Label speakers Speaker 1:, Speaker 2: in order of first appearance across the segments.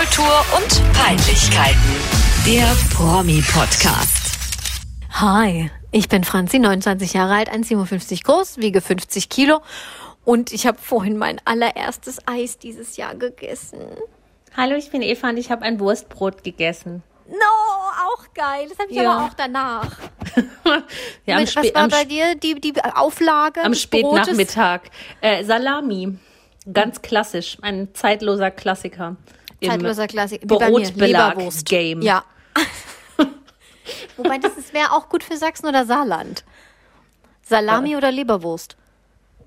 Speaker 1: Popkultur und Peinlichkeiten. Der Promi-Podcast.
Speaker 2: Hi, ich bin Franzi, 29 Jahre alt, 1,57 groß, wiege 50 Kilo und ich habe vorhin mein allererstes Eis dieses Jahr gegessen.
Speaker 3: Hallo, ich bin Eva und ich habe ein Wurstbrot gegessen.
Speaker 2: No, auch geil. Das habe ich
Speaker 3: Ja.
Speaker 2: aber auch danach.
Speaker 3: Ja, am,
Speaker 2: Mit, was war
Speaker 3: am,
Speaker 2: bei dir die, die Auflage?
Speaker 3: am? Spätnachmittag. Äh, Salami. Ganz klassisch. Ein zeitloser Klassiker.
Speaker 2: Zeitloser Klassik. Wie bei mir,
Speaker 3: Brotbelag
Speaker 2: Leberwurst.
Speaker 3: Game.
Speaker 2: Ja. Wobei das wäre auch gut für Sachsen oder Saarland. Salami oder Leberwurst?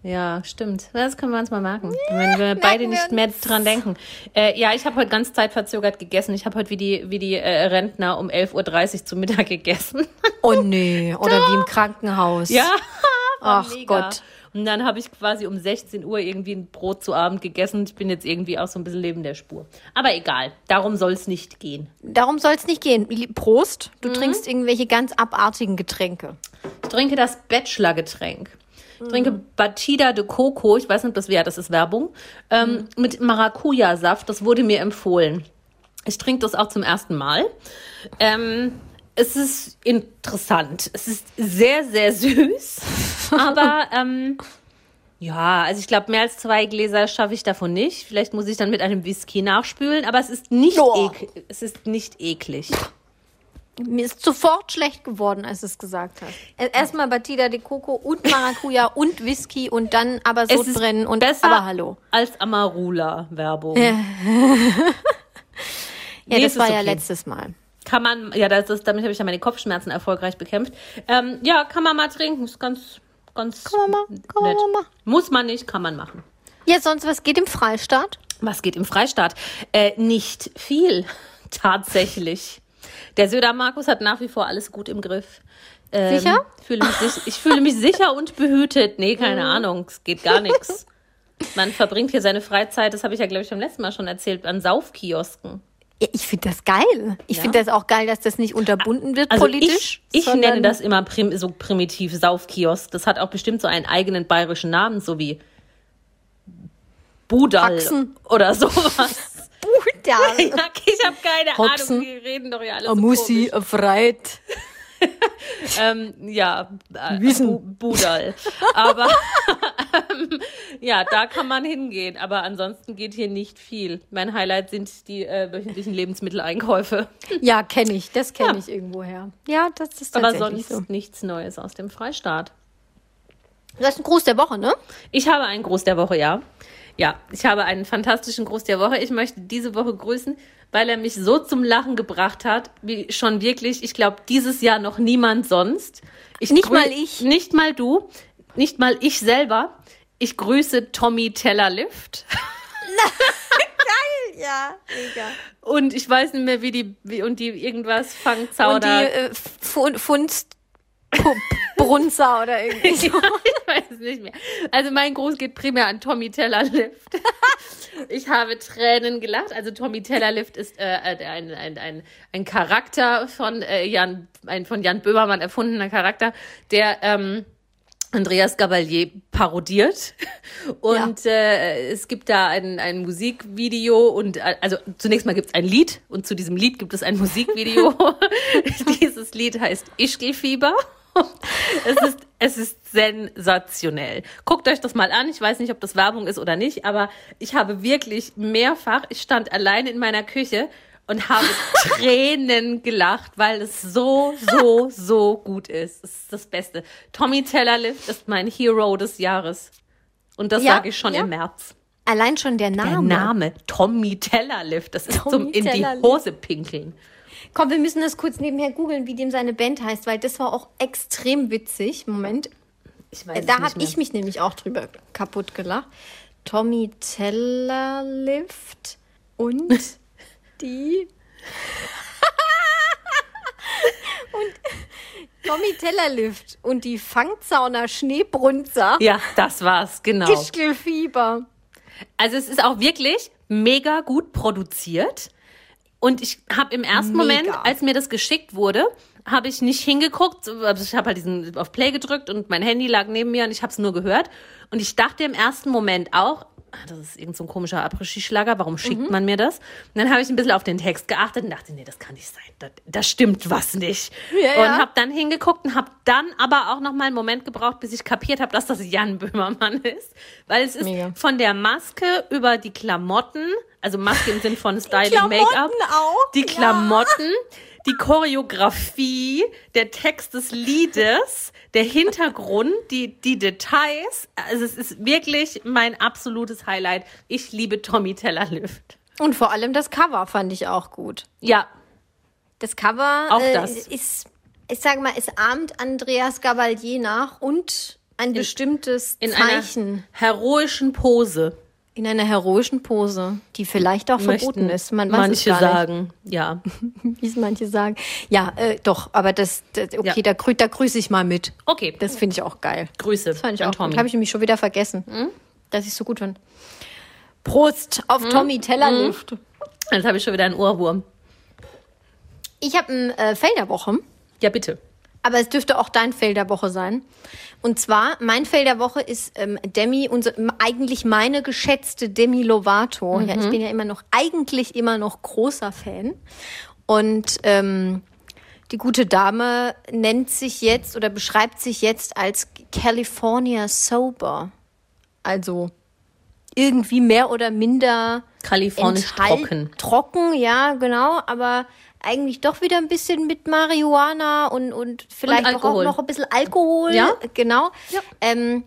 Speaker 3: Ja, stimmt. Das können wir uns mal merken, wenn wir beide nicht mehr dran denken. Äh, ja, ich habe heute ganz zeitverzögert gegessen. Ich habe heute wie die, wie die äh, Rentner um 11.30 Uhr zu Mittag gegessen.
Speaker 2: Oh nee, oder wie im Krankenhaus.
Speaker 3: ja,
Speaker 2: Ach
Speaker 3: mega.
Speaker 2: Gott.
Speaker 3: Und dann habe ich quasi um 16 Uhr irgendwie ein Brot zu Abend gegessen. Ich bin jetzt irgendwie auch so ein bisschen neben der Spur. Aber egal, darum soll es nicht gehen.
Speaker 2: Darum soll es nicht gehen. Prost, du
Speaker 3: Mhm.
Speaker 2: trinkst irgendwelche ganz abartigen Getränke.
Speaker 3: Ich trinke das Bachelor-Getränk. Ich trinke Batida de Coco, ich weiß nicht, ob das wäre, das ist Werbung, ähm, mit Maracuja-Saft. Das wurde mir empfohlen. Ich trinke das auch zum ersten Mal. Ähm, es ist interessant. Es ist sehr, sehr süß. aber ähm, ja, also ich glaube, mehr als zwei Gläser schaffe ich davon nicht. Vielleicht muss ich dann mit einem Whisky nachspülen, aber es ist nicht, ek es ist nicht eklig.
Speaker 2: Mir ist sofort schlecht geworden, als du es gesagt hast. Erstmal Batida de Coco und Maracuja und Whisky und dann aber
Speaker 3: Es ist
Speaker 2: Sodbrennen und
Speaker 3: besser
Speaker 2: aber hallo.
Speaker 3: als Amarula-Werbung.
Speaker 2: Ja,
Speaker 3: Nee,
Speaker 2: das war
Speaker 3: ist
Speaker 2: ja
Speaker 3: okay.
Speaker 2: letztes Mal.
Speaker 3: Kann man, ja, das ist, damit habe ich ja meine Kopfschmerzen erfolgreich bekämpft. Ähm, ja, kann man mal trinken. Ist ganz, ganz.
Speaker 2: Kann man mal, kann man
Speaker 3: nett.
Speaker 2: mal machen.
Speaker 3: Muss man nicht, kann man machen.
Speaker 2: Ja, sonst was geht im Freistaat?
Speaker 3: Was geht im Freistaat? Äh, nicht viel, tatsächlich. Der Söder Markus hat nach wie vor alles gut im Griff. Ähm,
Speaker 2: Sicher?
Speaker 3: Fühle mich ich fühle mich sicher und behütet. Nee, keine Ahnung, es geht gar nichts. Man verbringt hier seine Freizeit, das habe ich ja, glaube ich, beim letzten Mal schon erzählt, an Saufkiosken.
Speaker 2: Ja, ich finde das geil. Ich
Speaker 3: Ja.
Speaker 2: finde das auch geil, dass das nicht unterbunden wird
Speaker 3: Also
Speaker 2: politisch.
Speaker 3: ich, ich nenne das immer prim, so primitiv Saufkiosk. Das hat auch bestimmt so einen eigenen bayerischen Namen, so wie Budal
Speaker 2: Haxen.
Speaker 3: oder sowas.
Speaker 2: Ja,
Speaker 3: ja, ich habe keine
Speaker 2: Haxen.
Speaker 3: Ahnung, die reden doch ja alle
Speaker 2: a
Speaker 3: so
Speaker 2: Mussi,
Speaker 3: komisch.
Speaker 2: a Freit.
Speaker 3: Ähm, ja, äh,
Speaker 2: Wiesen.
Speaker 3: Bu Budal. Aber ähm, ja, da kann man hingehen. Aber ansonsten geht hier nicht viel. Mein Highlight sind die äh, wöchentlichen Lebensmitteleinkäufe.
Speaker 2: Ja, kenne ich. Das kenne
Speaker 3: Ja.
Speaker 2: ich irgendwoher. Ja, das ist
Speaker 3: Aber
Speaker 2: tatsächlich
Speaker 3: sonst
Speaker 2: so.
Speaker 3: nichts Neues aus dem Freistaat.
Speaker 2: Du hast einen Gruß der Woche, ne?
Speaker 3: Ich habe einen Gruß der Woche, ja. Ja, ich habe einen fantastischen Gruß der Woche. Ich möchte diese Woche grüßen, weil er mich so zum Lachen gebracht hat, wie schon wirklich, ich glaube, dieses Jahr noch niemand sonst. Ich
Speaker 2: Nicht mal ich.
Speaker 3: Nicht mal du, nicht mal ich selber. Ich grüße Tommy Tellerlift.
Speaker 2: Ja, mega.
Speaker 3: Und ich weiß nicht mehr, wie die, wie, und die irgendwas
Speaker 2: Und die
Speaker 3: Fangzauder.
Speaker 2: äh, Fun- Funst Brunzer oder irgendwie so.
Speaker 3: Ja, ich weiß es nicht mehr. Also mein Gruß geht primär an Tommy Tellerlift. Ich habe Tränen gelacht. Also Tommy Tellerlift ist äh, ein, ein, ein, ein Charakter von äh, Jan, ein von Jan Böhmermann erfundener Charakter, der ähm, Andreas Gabalier parodiert. Und äh, es gibt da ein, ein Musikvideo und äh, also zunächst mal gibt es ein Lied und zu diesem Lied gibt es ein Musikvideo. Dieses Lied heißt Ischgelfieber. Es ist, es ist sensationell. Guckt euch das mal an. Ich weiß nicht, ob das Werbung ist oder nicht, aber ich habe wirklich mehrfach, ich stand allein in meiner Küche und habe Tränen gelacht, weil es so, so, so gut ist. Es ist das Beste. Tommy Tellerlift ist mein Hero des Jahres. Und das
Speaker 2: Ja,
Speaker 3: sage ich schon
Speaker 2: ja.
Speaker 3: im März.
Speaker 2: Allein schon der
Speaker 3: Der
Speaker 2: Name.
Speaker 3: Name Tommy Tellerlift, das ist
Speaker 2: Tommy
Speaker 3: zum in die. Hose pinkeln.
Speaker 2: Komm, wir müssen das kurz nebenher googeln, wie dem seine Band heißt, weil das war auch extrem witzig. Moment.
Speaker 3: Ich weiß
Speaker 2: Da habe ich mich nämlich auch drüber kaputt gelacht. Tommy Tellerlift und die. und Tommy Tellerlift und die Fangzauner Schneebrunzer.
Speaker 3: Ja, das war's, genau.
Speaker 2: Gischkelfieber.
Speaker 3: Also es ist auch wirklich mega gut produziert. Und ich habe im ersten
Speaker 2: Mega.
Speaker 3: Moment, als mir das geschickt wurde, habe ich nicht hingeguckt. Also ich habe halt diesen auf Play gedrückt und mein Handy lag neben mir und ich habe es nur gehört. Und ich dachte im ersten Moment auch, ah, das ist irgend so ein komischer Après-Ski-Schlager, warum schickt man mir das? Und dann habe ich ein bisschen auf den Text geachtet und dachte, nee, das kann nicht sein, da, da stimmt was nicht.
Speaker 2: Ja,
Speaker 3: und
Speaker 2: ja.
Speaker 3: habe dann hingeguckt und habe dann aber auch noch mal einen Moment gebraucht, bis ich kapiert habe, dass das Jan Böhmermann ist. Weil es ist
Speaker 2: Mega.
Speaker 3: von der Maske über die Klamotten, also Maske im Sinn von Styling, Make-up, die
Speaker 2: ja.
Speaker 3: Klamotten, die Choreografie, der Text des Liedes, der Hintergrund, die, die Details. Also es ist wirklich mein absolutes Highlight. Ich liebe Tommy Teller Lift.
Speaker 2: Und vor allem das Cover fand ich auch gut.
Speaker 3: Ja,
Speaker 2: Das Cover
Speaker 3: Auch
Speaker 2: äh,
Speaker 3: das.
Speaker 2: ist, ich sage mal, es ahmt Andreas Gavalier nach und ein bestimmtes
Speaker 3: in
Speaker 2: Zeichen
Speaker 3: einer heroischen Pose.
Speaker 2: In einer heroischen Pose, die vielleicht auch verboten
Speaker 3: möchten
Speaker 2: ist. Man
Speaker 3: manche sagen. Ja.
Speaker 2: wie es manche sagen. Ja, äh, doch, aber das, das okay,
Speaker 3: Ja.
Speaker 2: da, grü da grüße ich mal mit.
Speaker 3: Okay,
Speaker 2: Das finde ich auch geil.
Speaker 3: Grüße
Speaker 2: Das fand ich
Speaker 3: an
Speaker 2: auch
Speaker 3: Tommy.
Speaker 2: Habe ich nämlich schon wieder vergessen, dass ich es so gut fand. Prost auf Tommy Tellerlift.
Speaker 3: Jetzt habe ich schon wieder einen Ohrwurm.
Speaker 2: Ich habe ein äh, Fail der Woche,
Speaker 3: Ja, bitte.
Speaker 2: Aber es dürfte auch dein Fail der Woche sein. Und zwar, mein Fail der Woche ist ähm, Demi, unser, eigentlich meine geschätzte Demi Lovato. Ja, ich bin ja immer noch, eigentlich immer noch großer Fan. Und ähm, die gute Dame nennt sich jetzt oder beschreibt sich jetzt als California Sober. Also irgendwie mehr oder minder
Speaker 3: Kalifornisch trocken.
Speaker 2: Trocken, ja, genau, aber eigentlich doch wieder ein bisschen mit Marihuana und, und vielleicht
Speaker 3: Und
Speaker 2: auch noch ein bisschen Alkohol.
Speaker 3: Ja.
Speaker 2: Genau.
Speaker 3: Ja.
Speaker 2: Ähm,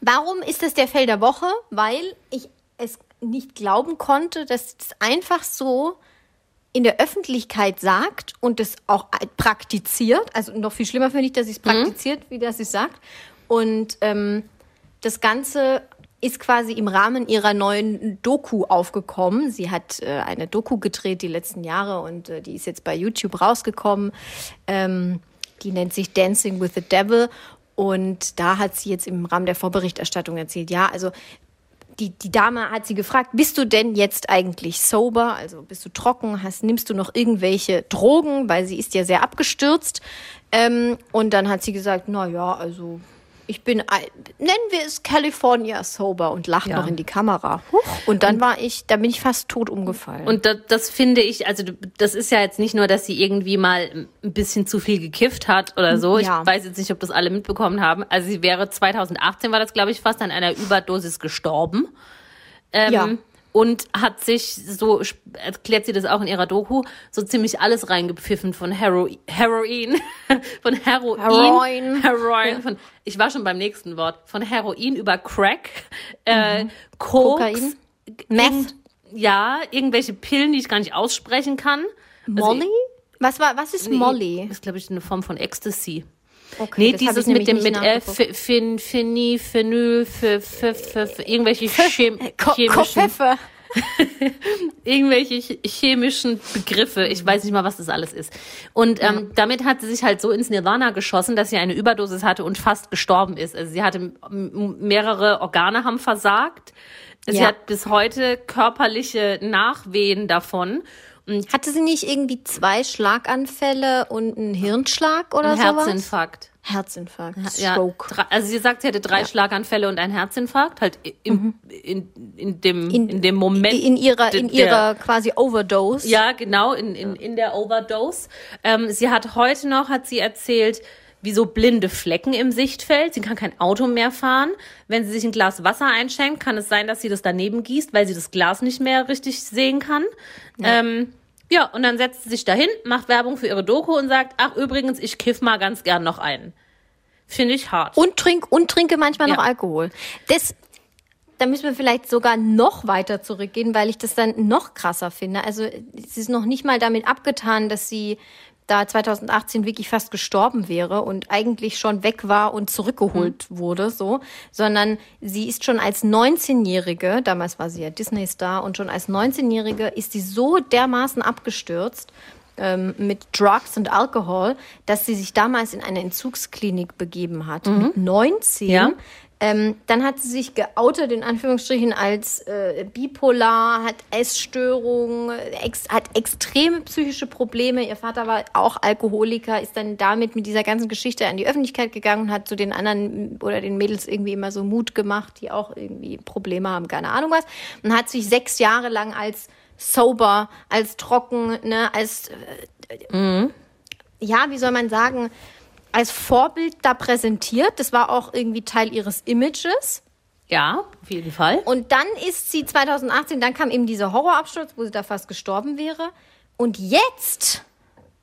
Speaker 2: warum ist das der Fell der Woche? Weil ich es nicht glauben konnte, dass es einfach so in der Öffentlichkeit sagt und es auch praktiziert. Also noch viel schlimmer finde ich, dass sie es
Speaker 3: Mhm.
Speaker 2: praktiziert, wie das sie sagt. Und ähm, das Ganze ist quasi im Rahmen ihrer neuen Doku aufgekommen. Sie hat äh, eine Doku gedreht die letzten Jahre und äh, die ist jetzt bei YouTube rausgekommen. Ähm, die nennt sich Dancing with the Devil. Und da hat sie jetzt im Rahmen der Vorberichterstattung erzählt, ja, also die, die Dame hat sie gefragt, bist du denn jetzt eigentlich sober? Also bist du trocken? Hast, nimmst du noch irgendwelche Drogen? Weil sie ist ja sehr abgestürzt. Ähm, und dann hat sie gesagt, na ja, also ich bin, ein, nennen wir es California sober und lacht
Speaker 3: Ja.
Speaker 2: noch in die Kamera. Huch. Und dann war ich, da bin ich fast tot umgefallen.
Speaker 3: Und das, das finde ich, also das ist ja jetzt nicht nur, dass sie irgendwie mal ein bisschen zu viel gekifft hat oder so.
Speaker 2: Ja.
Speaker 3: Ich weiß jetzt nicht, ob das alle mitbekommen haben. Also sie wäre 2018 war das, glaube ich, fast an einer Überdosis gestorben. Ähm,
Speaker 2: Ja.
Speaker 3: Und hat sich, so erklärt sie das auch in ihrer Doku, so ziemlich alles reingepfiffen von Hero Heroin, von Heroin,
Speaker 2: Heroin.
Speaker 3: Heroin, von, ich war schon beim nächsten Wort, von Heroin über Crack, äh, Koks,
Speaker 2: Kokain? Meth?
Speaker 3: ja, irgendwelche Pillen, die ich gar nicht aussprechen kann.
Speaker 2: Molly? Was war, was ist
Speaker 3: Nee,
Speaker 2: Molly?
Speaker 3: Ist, glaube ich, eine Form von Ecstasy.
Speaker 2: Okay,
Speaker 3: Nee, dieses mit dem, mit äh. F- Fin, Fini, Phenyl, irgendwelche Chem chemischen, irgendwelche ch- chemischen Begriffe. Ich weiß nicht mal, was das alles ist. Und ähm, damit hat sie sich halt so ins Nirvana geschossen, dass sie eine Überdosis hatte und fast gestorben ist. Also sie hatte m- m- mehrere Organe haben versagt. Sie
Speaker 2: Ja.
Speaker 3: hat bis heute körperliche Nachwehen davon. Und
Speaker 2: Hatte sie nicht irgendwie zwei Schlaganfälle und einen Hirnschlag oder
Speaker 3: einen
Speaker 2: sowas?
Speaker 3: Herzinfarkt.
Speaker 2: Herzinfarkt.
Speaker 3: Ja,
Speaker 2: Stroke.
Speaker 3: drei- also sie sagt, sie hatte drei Schlaganfälle und einen Herzinfarkt, halt im, in, in, dem, in, dem Moment.
Speaker 2: In ihrer, in
Speaker 3: der-
Speaker 2: ihrer quasi Overdose.
Speaker 3: Ja, genau, in, in, in der Overdose. Ähm, sie hat heute noch, hat sie erzählt, wie so blinde Flecken im Sichtfeld. Sie kann kein Auto mehr fahren. Wenn sie sich ein Glas Wasser einschenkt, kann es sein, dass sie das daneben gießt, weil sie das Glas nicht mehr richtig sehen kann. Ja, ähm, ja und dann setzt sie sich dahin, macht Werbung für ihre Doku und sagt, ach übrigens, ich kiff mal ganz gern noch einen. Finde ich hart.
Speaker 2: Und, trink, und trinke manchmal
Speaker 3: Ja.
Speaker 2: noch Alkohol. Das, da müssen wir vielleicht sogar noch weiter zurückgehen, weil ich das dann noch krasser finde. Also es ist noch nicht mal damit abgetan, dass sie da 2018 wirklich fast gestorben wäre und eigentlich schon weg war und zurückgeholt wurde, so, sondern sie ist schon als 19-Jährige, damals war sie ja Disney-Star und schon als 19-Jährige ist sie so dermaßen abgestürzt, ähm, mit Drugs und Alkohol, dass sie sich damals in eine Entzugsklinik begeben hat. Mit 19
Speaker 3: Ja.
Speaker 2: Ähm, dann hat sie sich geoutet, in Anführungsstrichen, als äh, bipolar, hat Essstörungen, ex hat extreme psychische Probleme. Ihr Vater war auch Alkoholiker, ist dann damit mit dieser ganzen Geschichte an die Öffentlichkeit gegangen und hat zu den anderen oder den Mädels irgendwie immer so Mut gemacht, die auch irgendwie Probleme haben, keine Ahnung was. Und hat sich sechs Jahre lang als sober, als trocken, ne, als äh, mhm. ja, wie soll man sagen, als Vorbild da präsentiert. Das war auch irgendwie Teil ihres Images.
Speaker 3: Ja, auf jeden Fall.
Speaker 2: Und dann ist sie 2018, dann kam eben dieser Horrorabsturz, wo sie da fast gestorben wäre. Und jetzt,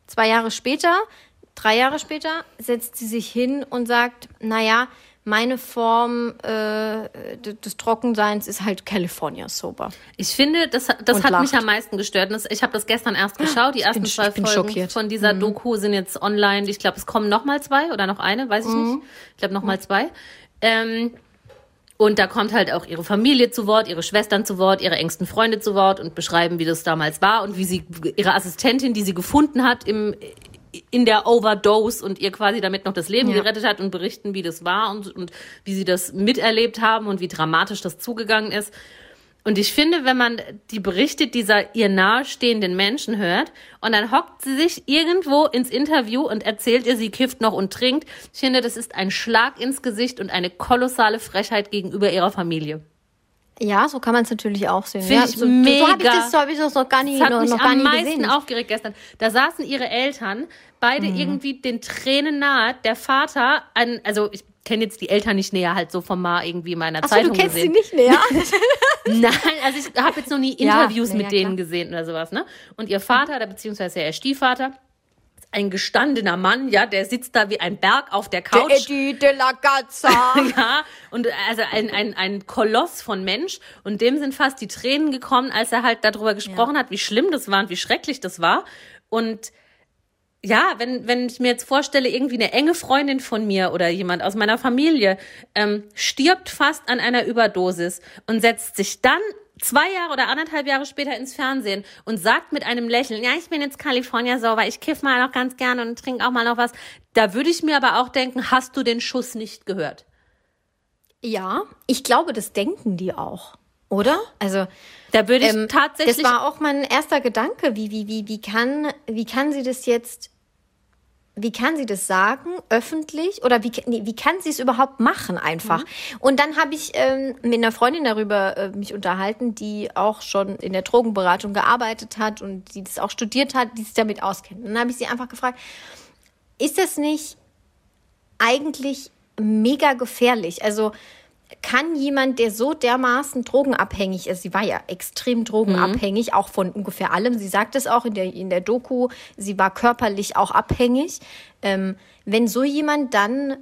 Speaker 2: zwei Jahre später, drei Jahre später, setzt sie sich hin und sagt, naja, meine Form äh, des Trockenseins ist halt California Sober.
Speaker 3: Ich finde, das, das hat lacht. mich am meisten gestört. Ich habe das gestern erst geschaut. Die ersten bin, zwei Folgen schockiert. von dieser mhm. Doku sind jetzt online. Ich glaube, es kommen noch mal zwei oder noch eine, weiß ich mhm. nicht. Ich glaube, noch mal zwei. Ähm, und da kommt halt auch ihre Familie zu Wort, ihre Schwestern zu Wort, ihre engsten Freunde zu Wort und beschreiben, wie das damals war und wie sie ihre Assistentin, die sie gefunden hat im in der Overdose und ihr quasi damit noch das Leben ja. gerettet hat und berichten, wie das war und, und wie sie das miterlebt haben und wie dramatisch das zugegangen ist. Und ich finde, wenn man die Berichte dieser ihr nahestehenden Menschen hört und dann hockt sie sich irgendwo ins Interview und erzählt ihr, sie kifft noch und trinkt, ich finde, das ist ein Schlag ins Gesicht und eine kolossale Frechheit gegenüber ihrer Familie.
Speaker 2: Ja, so kann man es natürlich auch sehen.
Speaker 3: Finde
Speaker 2: ja,
Speaker 3: ich so, mega. So habe
Speaker 2: ich das, so hab ich das noch gar nicht,
Speaker 3: das hat
Speaker 2: noch,
Speaker 3: mich
Speaker 2: noch gar
Speaker 3: am meisten
Speaker 2: gesehen.
Speaker 3: aufgeregt gestern. Da saßen ihre Eltern, beide mhm. irgendwie den Tränen nahe. Der Vater, an, also ich kenne jetzt die Eltern nicht näher, halt so vom Mal irgendwie in meiner
Speaker 2: Ach
Speaker 3: Zeitung
Speaker 2: so, du kennst
Speaker 3: gesehen.
Speaker 2: sie nicht näher?
Speaker 3: Nein, also ich habe jetzt noch nie Interviews
Speaker 2: ja,
Speaker 3: mit
Speaker 2: ja,
Speaker 3: denen
Speaker 2: klar.
Speaker 3: gesehen oder sowas, ne? Und ihr Vater, oder beziehungsweise ihr Stiefvater, ein gestandener Mann, ja, der sitzt da wie ein Berg auf der Couch.
Speaker 2: Eddie de la Gazza.
Speaker 3: ja, und also ein, ein, ein Koloss von Mensch. Und dem sind fast die Tränen gekommen, als er halt darüber gesprochen ja. hat, wie schlimm das war und wie schrecklich das war. Und ja, wenn, wenn ich mir jetzt vorstelle, irgendwie eine enge Freundin von mir oder jemand aus meiner Familie ähm, stirbt fast an einer Überdosis und setzt sich dann zwei Jahre oder anderthalb Jahre später ins Fernsehen und sagt mit einem Lächeln, ja, ich bin jetzt California sauber, ich kiff mal noch ganz gerne und trinke auch mal noch was. Da würde ich mir aber auch denken, hast du den Schuss nicht gehört?
Speaker 2: Ja, ich glaube, das denken die auch, oder? Also
Speaker 3: da würde ich ähm, tatsächlich.
Speaker 2: Das war auch mein erster Gedanke. Wie, wie, wie, wie kann, wie kann sie das jetzt wie kann sie das sagen, öffentlich? Oder wie, nee, wie kann sie es überhaupt machen einfach? Mhm. Und dann habe ich ähm, mit einer Freundin darüber äh, mich unterhalten, die auch schon in der Drogenberatung gearbeitet hat und die das auch studiert hat, die sich damit auskennt. Und dann habe ich sie einfach gefragt, ist das nicht eigentlich mega gefährlich? Also kann jemand, der so dermaßen drogenabhängig ist, sie war ja extrem drogenabhängig, mhm. auch von ungefähr allem, sie sagt es auch in der, in der Doku, sie war körperlich auch abhängig, ähm, wenn so jemand dann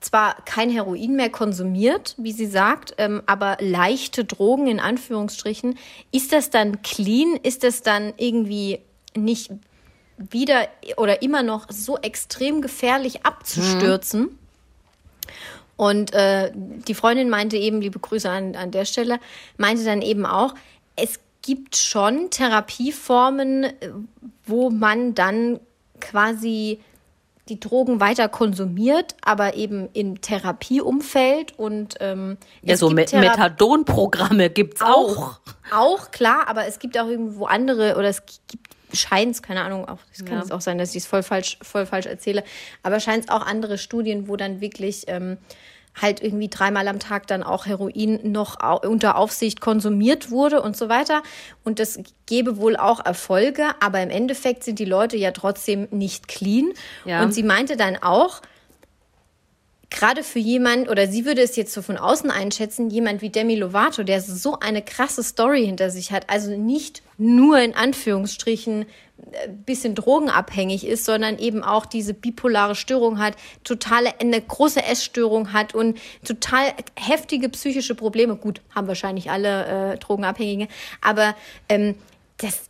Speaker 2: zwar kein Heroin mehr konsumiert, wie sie sagt, ähm, aber leichte Drogen in Anführungsstrichen, ist das dann clean? Ist das dann irgendwie nicht wieder oder immer noch so extrem gefährlich abzustürzen? Mhm. Und äh, die Freundin meinte eben, liebe Grüße an, an der Stelle, meinte dann eben auch, es gibt schon Therapieformen, wo man dann quasi die Drogen weiter konsumiert, aber eben im Therapieumfeld und ähm,
Speaker 3: ja, so Me Methadon-Programme gibt's auch,
Speaker 2: auch. Auch klar, aber es gibt auch irgendwo andere oder es gibt scheint es, keine Ahnung, auch, es kann es auch sein, dass ich es voll falsch, voll falsch erzähle, aber scheint es auch andere Studien, wo dann wirklich ähm, halt irgendwie dreimal am Tag dann auch Heroin noch unter Aufsicht konsumiert wurde und so weiter. Und das gebe wohl auch Erfolge, aber im Endeffekt sind die Leute ja trotzdem nicht clean. Ja. Und sie meinte dann auch, gerade für jemand, oder sie würde es jetzt so von außen einschätzen, jemand wie Demi Lovato, der so eine krasse Story hinter sich hat, also nicht nur in Anführungsstrichen äh, bisschen drogenabhängig ist, sondern eben auch diese bipolare Störung hat, totale eine große Essstörung hat und total heftige psychische Probleme. Gut, haben wahrscheinlich alle äh, Drogenabhängige, aber ähm, das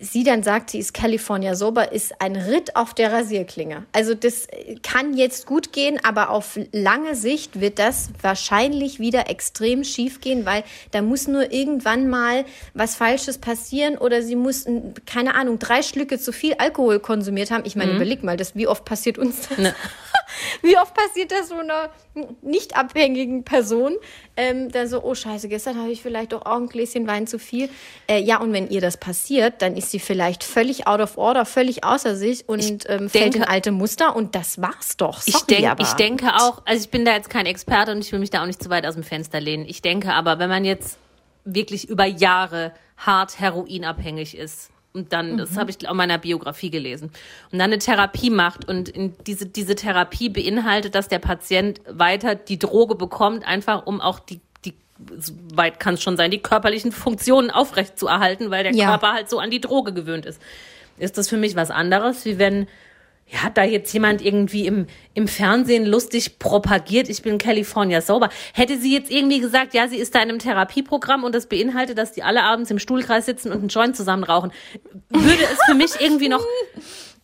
Speaker 2: sie dann sagt, sie ist California sober, ist ein Ritt auf der Rasierklinge. Also das kann jetzt gut gehen, aber auf lange Sicht wird das wahrscheinlich wieder extrem schief gehen, weil da muss nur irgendwann mal was Falsches passieren oder sie muss, keine Ahnung, drei Schlücke zu viel Alkohol konsumiert haben. Ich meine, mhm. überleg mal, das, wie oft passiert uns das? Ne. Wie oft passiert das so einer nicht abhängigen Person? Ähm, dann so, oh scheiße, gestern habe ich vielleicht doch auch ein Gläschen Wein zu viel. Äh, ja, und wenn ihr das passiert, dann ist sie vielleicht völlig out of order, völlig außer sich und ähm, fällt
Speaker 3: denke-
Speaker 2: in alte Muster und das war's doch.
Speaker 3: Ich,
Speaker 2: Sorry,
Speaker 3: denk,
Speaker 2: aber.
Speaker 3: ich denke auch, also ich bin da jetzt kein Experte und ich will mich da auch nicht zu weit aus dem Fenster lehnen. Ich denke aber, wenn man jetzt wirklich über Jahre hart heroinabhängig ist und dann, das habe ich auch in meiner Biografie gelesen, und dann eine Therapie macht und diese, diese Therapie beinhaltet, dass der Patient weiter die Droge bekommt, einfach um auch die weit kann es schon sein, die körperlichen Funktionen aufrecht zu erhalten, weil der
Speaker 2: Ja.
Speaker 3: Körper halt so an die Droge gewöhnt ist. Ist das für mich was anderes, wie wenn ja, da jetzt jemand irgendwie im, im Fernsehen lustig propagiert, ich bin California sober. Hätte sie jetzt irgendwie gesagt, ja, sie ist da in einem Therapieprogramm und das beinhaltet, dass die alle abends im Stuhlkreis sitzen und einen Joint zusammen rauchen, würde es für mich irgendwie noch,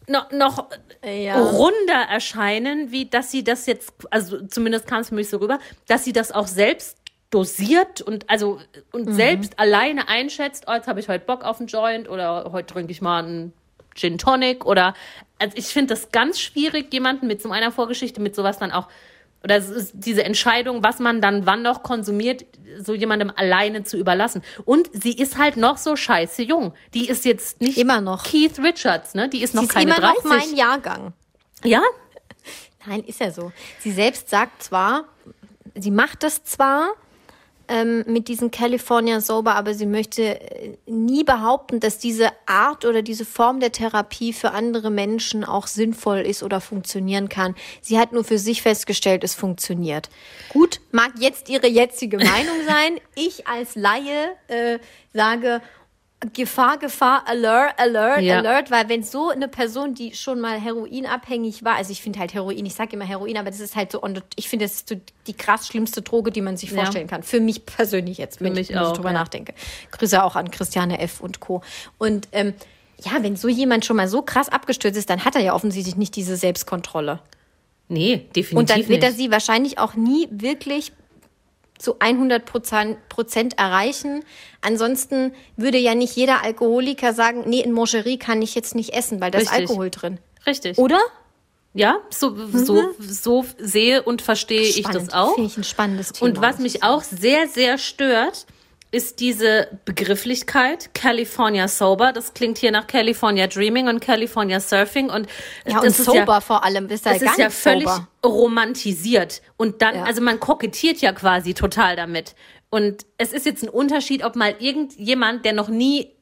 Speaker 3: noch, noch
Speaker 2: Ja.
Speaker 3: runder erscheinen, wie dass sie das jetzt, also zumindest kam es für mich so rüber, dass sie das auch selbst dosiert und also und
Speaker 2: Mhm.
Speaker 3: selbst alleine einschätzt, oh, jetzt habe ich heute Bock auf einen Joint oder heute trinke ich mal einen Gin Tonic oder also ich finde das ganz schwierig, jemanden mit so einer Vorgeschichte, mit sowas dann auch oder diese Entscheidung, was man dann wann noch konsumiert, so jemandem alleine zu überlassen. Und sie ist halt noch so scheiße jung. Die ist jetzt nicht
Speaker 2: Immer noch.
Speaker 3: Keith Richards, ne? Die ist noch
Speaker 2: Sie ist
Speaker 3: keine
Speaker 2: immer
Speaker 3: 30.
Speaker 2: noch mein Jahrgang.
Speaker 3: ja,
Speaker 2: Nein, ist ja so. Sie selbst sagt zwar, sie macht das zwar ähm, mit diesem California Sober, aber sie möchte äh, nie behaupten, dass diese Art oder diese Form der Therapie für andere Menschen auch sinnvoll ist oder funktionieren kann. Sie hat nur für sich festgestellt, es funktioniert. Gut, mag jetzt ihre jetzige Meinung sein. Ich als Laie äh, sage, Gefahr, Gefahr, Alert, Alert,
Speaker 3: Ja.
Speaker 2: Alert, weil wenn so eine Person, die schon mal heroinabhängig war, also ich finde halt Heroin, ich sage immer Heroin, aber das ist halt so, ich finde, das ist so die krass schlimmste Droge, die man sich
Speaker 3: Ja.
Speaker 2: vorstellen kann. Für mich persönlich jetzt, wenn ich wenn ich
Speaker 3: auch,
Speaker 2: drüber
Speaker 3: ja.
Speaker 2: nachdenke. Grüße auch an Christiane F. und Co. Und ähm, ja, wenn so jemand schon mal so krass abgestürzt ist, dann hat er ja offensichtlich nicht diese Selbstkontrolle.
Speaker 3: nee, definitiv
Speaker 2: Und dann wird er sie wahrscheinlich auch nie wirklich zu 100 Prozent erreichen. Ansonsten würde ja nicht jeder Alkoholiker sagen, nee, in Moncherie kann ich jetzt nicht essen, weil da ist. Alkohol drin.
Speaker 3: Richtig.
Speaker 2: Oder?
Speaker 3: Ja, so, so, so sehe und verstehe ich das
Speaker 2: Spannend.
Speaker 3: auch.
Speaker 2: Finde ich ein spannendes Thema.
Speaker 3: Und was mich auch sehr, sehr stört, ist diese Begrifflichkeit California Sober. Das klingt hier nach California Dreaming und California Surfing. Und
Speaker 2: ja, und sober
Speaker 3: ja,
Speaker 2: vor allem, ist da
Speaker 3: das ist ja völlig
Speaker 2: sober.
Speaker 3: romantisiert. Und dann,
Speaker 2: Ja.
Speaker 3: also man kokettiert ja quasi total damit. Und es ist jetzt ein Unterschied, ob mal irgendjemand, der noch nie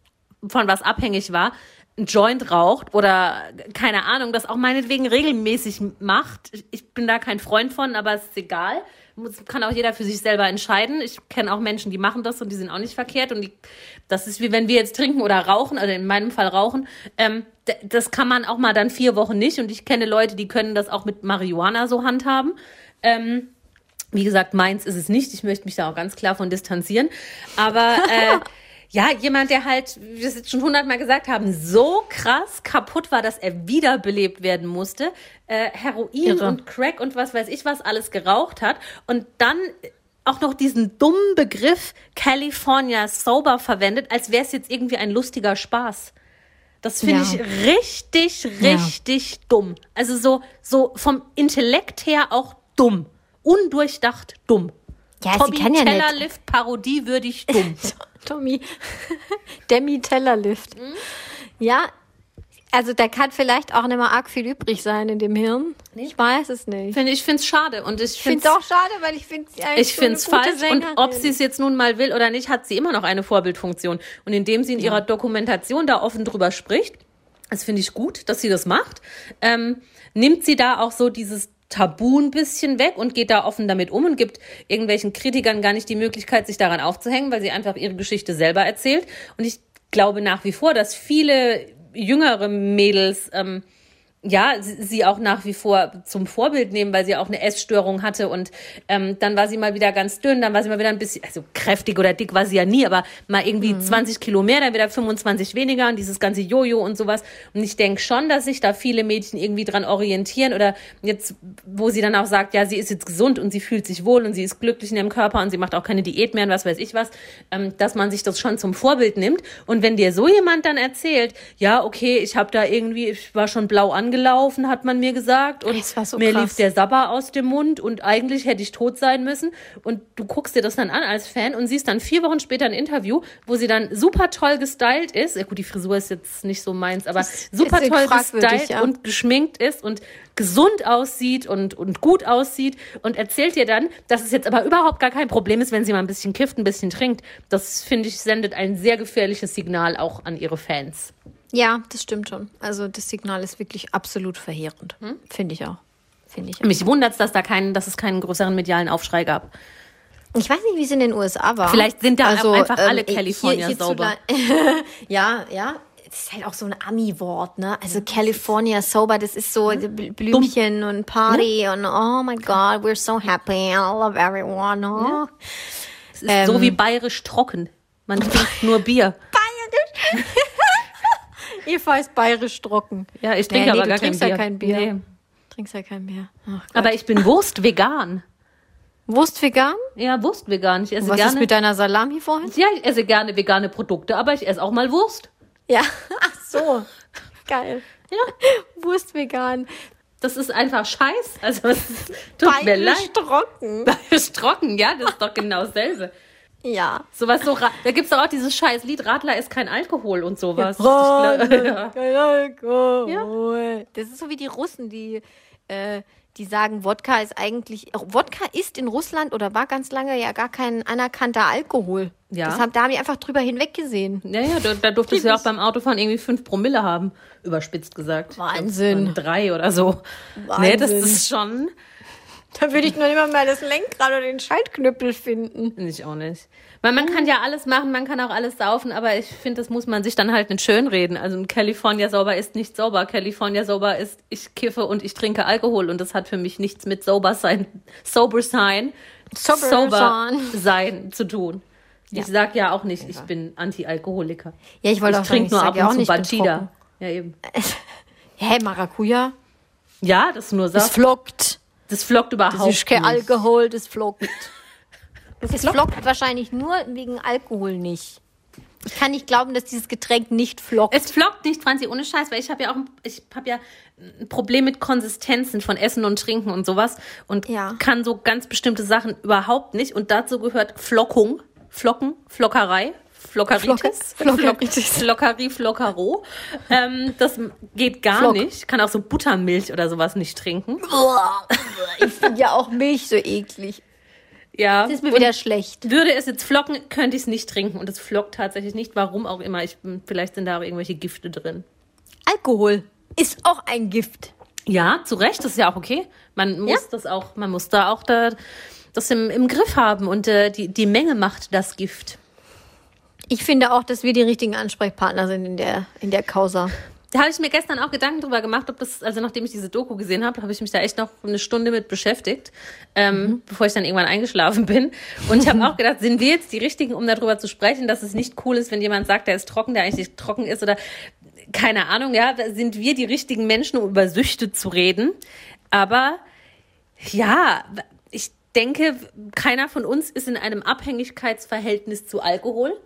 Speaker 3: von was abhängig war, ein Joint raucht oder keine Ahnung, das auch meinetwegen regelmäßig macht. Ich bin da kein Freund von, aber es ist egal. Muss, kann auch jeder für sich selber entscheiden. Ich kenne auch Menschen, die machen das und die sind auch nicht verkehrt. Und die, das ist wie wenn wir jetzt trinken oder rauchen, also in meinem Fall rauchen. Ähm, das kann man auch mal dann vier Wochen nicht. Und ich kenne Leute, die können das auch mit Marihuana so handhaben. Ähm, wie gesagt, meins ist es nicht. Ich möchte mich da auch ganz klar von distanzieren. Aber äh, ja, jemand, der halt, wie wir es jetzt schon hundertmal gesagt haben, so krass kaputt war, dass er wiederbelebt werden musste, äh, Heroin
Speaker 2: Irre.
Speaker 3: und Crack und was weiß ich was alles geraucht hat und dann auch noch diesen dummen Begriff California Sober verwendet, als wäre es jetzt irgendwie ein lustiger Spaß. Das finde
Speaker 2: Ja.
Speaker 3: ich richtig, richtig dumm. Also so, so vom Intellekt her auch dumm. Undurchdacht dumm.
Speaker 2: Ja, sie
Speaker 3: Tommy
Speaker 2: kann ja.
Speaker 3: Tellerlift parodiewürdig dumm.
Speaker 2: Tommy, Demi Tellerlift.
Speaker 3: Mhm.
Speaker 2: Ja, also da kann vielleicht auch nicht mehr arg viel übrig sein in dem Hirn. Ich weiß es nicht.
Speaker 3: Finde ich finde es schade und ich finde
Speaker 2: es auch schade, weil ich finde sie eigentlich
Speaker 3: ich finde es falsch und
Speaker 2: Sängerin.
Speaker 3: ob sie es jetzt nun mal will oder nicht, hat sie immer noch eine Vorbildfunktion und indem sie in ihrer Dokumentation da offen drüber spricht, das finde ich gut, dass sie das macht, ähm, nimmt sie da auch so dieses Tabu ein bisschen weg und geht da offen damit um und gibt irgendwelchen Kritikern gar nicht die Möglichkeit, sich daran aufzuhängen, weil sie einfach ihre Geschichte selber erzählt. Und ich glaube nach wie vor, dass viele jüngere Mädels ähm, ja, sie, sie auch nach wie vor zum Vorbild nehmen, weil sie auch eine Essstörung hatte und ähm, dann war sie mal wieder ganz dünn, dann war sie mal wieder ein bisschen, also kräftig oder dick war sie ja nie, aber mal irgendwie 20 Kilo mehr, dann wieder 25 weniger und dieses ganze Jojo und sowas. Und ich denke schon, dass sich da viele Mädchen irgendwie dran orientieren oder jetzt, wo sie dann auch sagt, ja, sie ist jetzt gesund und sie fühlt sich wohl und sie ist glücklich in ihrem Körper und sie macht auch keine Diät mehr und was weiß ich was, ähm, dass man sich das schon zum Vorbild nimmt. Und wenn dir so jemand dann erzählt, ja, okay, ich habe da irgendwie, ich war schon blau angelegt, angelaufen, hat man mir gesagt. Und
Speaker 2: war so
Speaker 3: mir
Speaker 2: krass.
Speaker 3: lief der Sabber aus dem Mund und eigentlich hätte ich tot sein müssen. Und du guckst dir das dann an als Fan und siehst dann vier Wochen später ein Interview, wo sie dann super toll gestylt ist. Ja, gut, die Frisur ist jetzt nicht so meins, aber super
Speaker 2: ist
Speaker 3: toll gestylt
Speaker 2: ja.
Speaker 3: und geschminkt ist und gesund aussieht und, und gut aussieht und erzählt dir dann, dass es jetzt aber überhaupt gar kein Problem ist, wenn sie mal ein bisschen kifft, ein bisschen trinkt. Das, finde ich, sendet ein sehr gefährliches Signal auch an ihre Fans.
Speaker 2: Ja, das stimmt schon. Also das Signal ist wirklich absolut verheerend.
Speaker 3: Hm?
Speaker 2: Finde ich auch. Finde ich auch.
Speaker 3: Mich wundert es, dass, da keinen, dass es keinen größeren medialen Aufschrei gab.
Speaker 2: Ich weiß nicht, wie es in den USA war.
Speaker 3: Vielleicht sind da
Speaker 2: also,
Speaker 3: einfach alle
Speaker 2: ähm,
Speaker 3: California
Speaker 2: hier-
Speaker 3: sauber.
Speaker 2: ja, ja. Das ist halt auch so ein Ami-Wort, ne? Also California sober, das ist so Bl- Blümchen und Party und oh my God, we're so happy, I love everyone. Oh.
Speaker 3: Es ist so wie bayerisch trocken. Man trinkt nur Bier.
Speaker 2: Eva ist bayerisch trocken.
Speaker 3: Ja, ich trinke
Speaker 2: Nee, nee,
Speaker 3: aber
Speaker 2: du
Speaker 3: gar kein
Speaker 2: trinkst ja
Speaker 3: Bier.
Speaker 2: kein Bier.
Speaker 3: Nee.
Speaker 2: Trinkst ja kein Bier.
Speaker 3: Aber ich bin Wurst-vegan.
Speaker 2: Wurst vegan?
Speaker 3: Ja, Wurst-vegan. Ich esse
Speaker 2: Was
Speaker 3: gerne.
Speaker 2: ist mit deiner Salami vorhin?
Speaker 3: ja, ich esse gerne vegane Produkte, aber ich esse auch mal Wurst.
Speaker 2: Ja, ach so. Geil.
Speaker 3: Ja.
Speaker 2: Wurst vegan.
Speaker 3: Das ist einfach Scheiß. Also es ist- tut mir
Speaker 2: Bayerisch
Speaker 3: leid.
Speaker 2: trocken.
Speaker 3: Bayerisch trocken, ja, das ist doch genau dasselbe.
Speaker 2: Ja.
Speaker 3: Sowas so, da gibt's doch auch dieses scheiß Lied, Radler ist kein Alkohol und sowas. Glaub- ja.
Speaker 2: Kein Alkohol. Das ist so wie die Russen, die, äh, die sagen, Wodka ist eigentlich, auch Wodka ist in Russland oder war ganz lange ja gar kein anerkannter Alkohol.
Speaker 3: Ja.
Speaker 2: Das haben, da haben die einfach drüber hinweggesehen.
Speaker 3: Ja, ja, da, da durftest du ja auch beim Autofahren irgendwie fünf Promille haben, überspitzt gesagt.
Speaker 2: Wahnsinn.
Speaker 3: Und drei oder so. Nee, das
Speaker 2: Wahnsinn.
Speaker 3: ist schon.
Speaker 2: Da würde ich noch immer mal das Lenkrad oder den Schaltknüppel finden.
Speaker 3: Ich auch nicht. Weil man kann ja alles machen, man kann auch alles saufen, aber ich finde, das muss man sich dann halt nicht schönreden. Also ein California sauber ist nicht sauber. California sauber ist, ich kiffe und ich trinke Alkohol und das hat für mich nichts mit sober sein, sober sein,
Speaker 2: Sober sein.
Speaker 3: sein zu tun. Ich sag ja auch nicht, ich bin Anti-Alkoholiker.
Speaker 2: Ja, ich wollte
Speaker 3: Ich
Speaker 2: auch sagen,
Speaker 3: trinke
Speaker 2: ich
Speaker 3: nur ab
Speaker 2: ja
Speaker 3: und zu
Speaker 2: ich
Speaker 3: Batida.
Speaker 2: trocken.
Speaker 3: Ja, eben.
Speaker 2: Hä, Maracuja?
Speaker 3: Ja, das ist nur
Speaker 2: Das
Speaker 3: Saft.
Speaker 2: flockt.
Speaker 3: Das flockt überhaupt
Speaker 2: Das ist kein
Speaker 3: nicht.
Speaker 2: Alkohol, das flockt. Das flockt wahrscheinlich nur wegen Alkohol nicht. Ich kann nicht glauben, dass dieses Getränk nicht flockt.
Speaker 3: Es flockt nicht, Franzi, ohne Scheiß, weil ich habe ja auch ein- ich habe ja ein Problem mit Konsistenzen von Essen und Trinken und sowas und
Speaker 2: Ja.
Speaker 3: kann so ganz bestimmte Sachen überhaupt nicht und dazu gehört Flockung, Flocken, Flockerei, Flockeritis,
Speaker 2: Flocke-
Speaker 3: Flock-
Speaker 2: Flockeritis.
Speaker 3: Flockerie, Flockero. ähm, das geht gar
Speaker 2: Flock.
Speaker 3: nicht. Kann auch so Buttermilch oder sowas nicht trinken.
Speaker 2: Ich finde ja auch Milch so eklig.
Speaker 3: Ja.
Speaker 2: Das ist mir
Speaker 3: Und
Speaker 2: wieder schlecht.
Speaker 3: Würde es jetzt flocken, könnte ich es nicht trinken und es flockt tatsächlich nicht. Warum auch immer. Ich, vielleicht sind da auch irgendwelche Gifte drin.
Speaker 2: Alkohol ist auch ein Gift.
Speaker 3: Ja, zu Recht, das ist ja auch okay. Man muss
Speaker 2: Ja.
Speaker 3: das auch, man muss da auch da, das im, im Griff haben und äh, die, die Menge macht das Gift.
Speaker 2: Ich finde auch, dass wir die richtigen Ansprechpartner sind in der, in der Causa.
Speaker 3: Da habe ich mir gestern auch Gedanken drüber gemacht, ob das, also nachdem ich diese Doku gesehen habe, habe ich mich da echt noch eine Stunde mit beschäftigt, ähm, bevor ich dann irgendwann eingeschlafen bin. Und ich habe auch gedacht, sind wir jetzt die Richtigen, um darüber zu sprechen, dass es nicht cool ist, wenn jemand sagt, der ist trocken, der eigentlich nicht trocken ist oder keine Ahnung, ja, sind wir die richtigen Menschen, um über Süchte zu reden. Aber ja, ich denke, keiner von uns ist in einem Abhängigkeitsverhältnis zu Alkohol.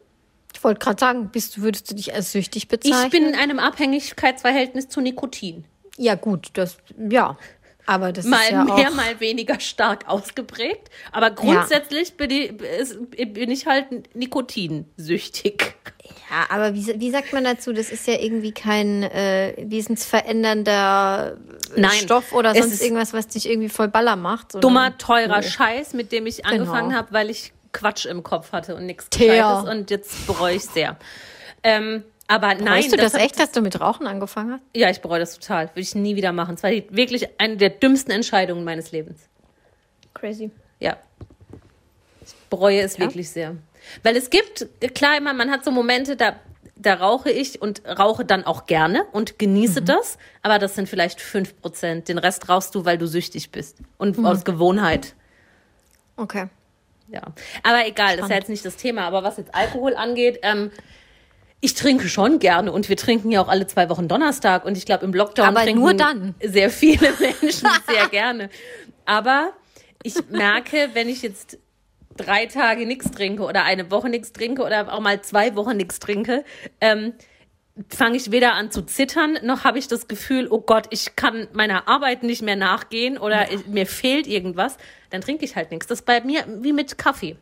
Speaker 2: Ich wollte gerade sagen, bist würdest du dich als süchtig bezeichnen?
Speaker 3: Ich bin in einem Abhängigkeitsverhältnis zu Nikotin.
Speaker 2: Ja, gut, das, ja. Aber das
Speaker 3: mal
Speaker 2: ist ja
Speaker 3: mehr,
Speaker 2: auch,
Speaker 3: mal weniger stark ausgeprägt. Aber grundsätzlich bin, ich, bin ich halt nikotinsüchtig.
Speaker 2: Ja, aber wie, wie sagt man dazu? Das ist ja irgendwie kein äh, wesensverändernder
Speaker 3: Nein,
Speaker 2: Stoff oder sonst irgendwas, was dich irgendwie voll Baller macht.
Speaker 3: Dummer, teurer
Speaker 2: Nee.
Speaker 3: Scheiß, mit dem ich angefangen
Speaker 2: Genau.
Speaker 3: habe, weil ich Quatsch im Kopf hatte und nichts. Gescheites. Und jetzt bereue ich sehr. Ähm, aber nein,
Speaker 2: Weißt du das,
Speaker 3: hat-
Speaker 2: echt, dass du mit Rauchen angefangen hast?
Speaker 3: Ja, ich bereue das total. Würde ich nie wieder machen. Es war die, wirklich eine der dümmsten Entscheidungen meines Lebens.
Speaker 2: Crazy.
Speaker 3: Ja. Ich bereue es wirklich sehr. Weil es gibt, klar, immer, man hat so Momente, da, da rauche ich und rauche dann auch gerne und genieße
Speaker 2: Mhm.
Speaker 3: das, aber das sind vielleicht 5%. Den Rest rauchst du, weil du süchtig bist und
Speaker 2: Mhm.
Speaker 3: aus Gewohnheit.
Speaker 2: Okay.
Speaker 3: Ja. Aber egal, das ist ja jetzt nicht das Thema. Aber was jetzt Alkohol angeht, ähm, ich trinke schon gerne und wir trinken ja auch alle zwei Wochen Donnerstag und ich glaube im Lockdown
Speaker 2: Aber
Speaker 3: trinken
Speaker 2: nur dann.
Speaker 3: sehr viele Menschen sehr gerne. Aber ich merke, wenn ich jetzt drei Tage nichts trinke oder eine Woche nichts trinke oder auch mal zwei Wochen nichts trinke, ähm, fange ich weder an zu zittern, noch habe ich das Gefühl, oh Gott, ich kann meiner Arbeit nicht mehr nachgehen oder ich, mir fehlt irgendwas, dann trinke ich halt nichts. Das ist bei mir wie mit Kaffee.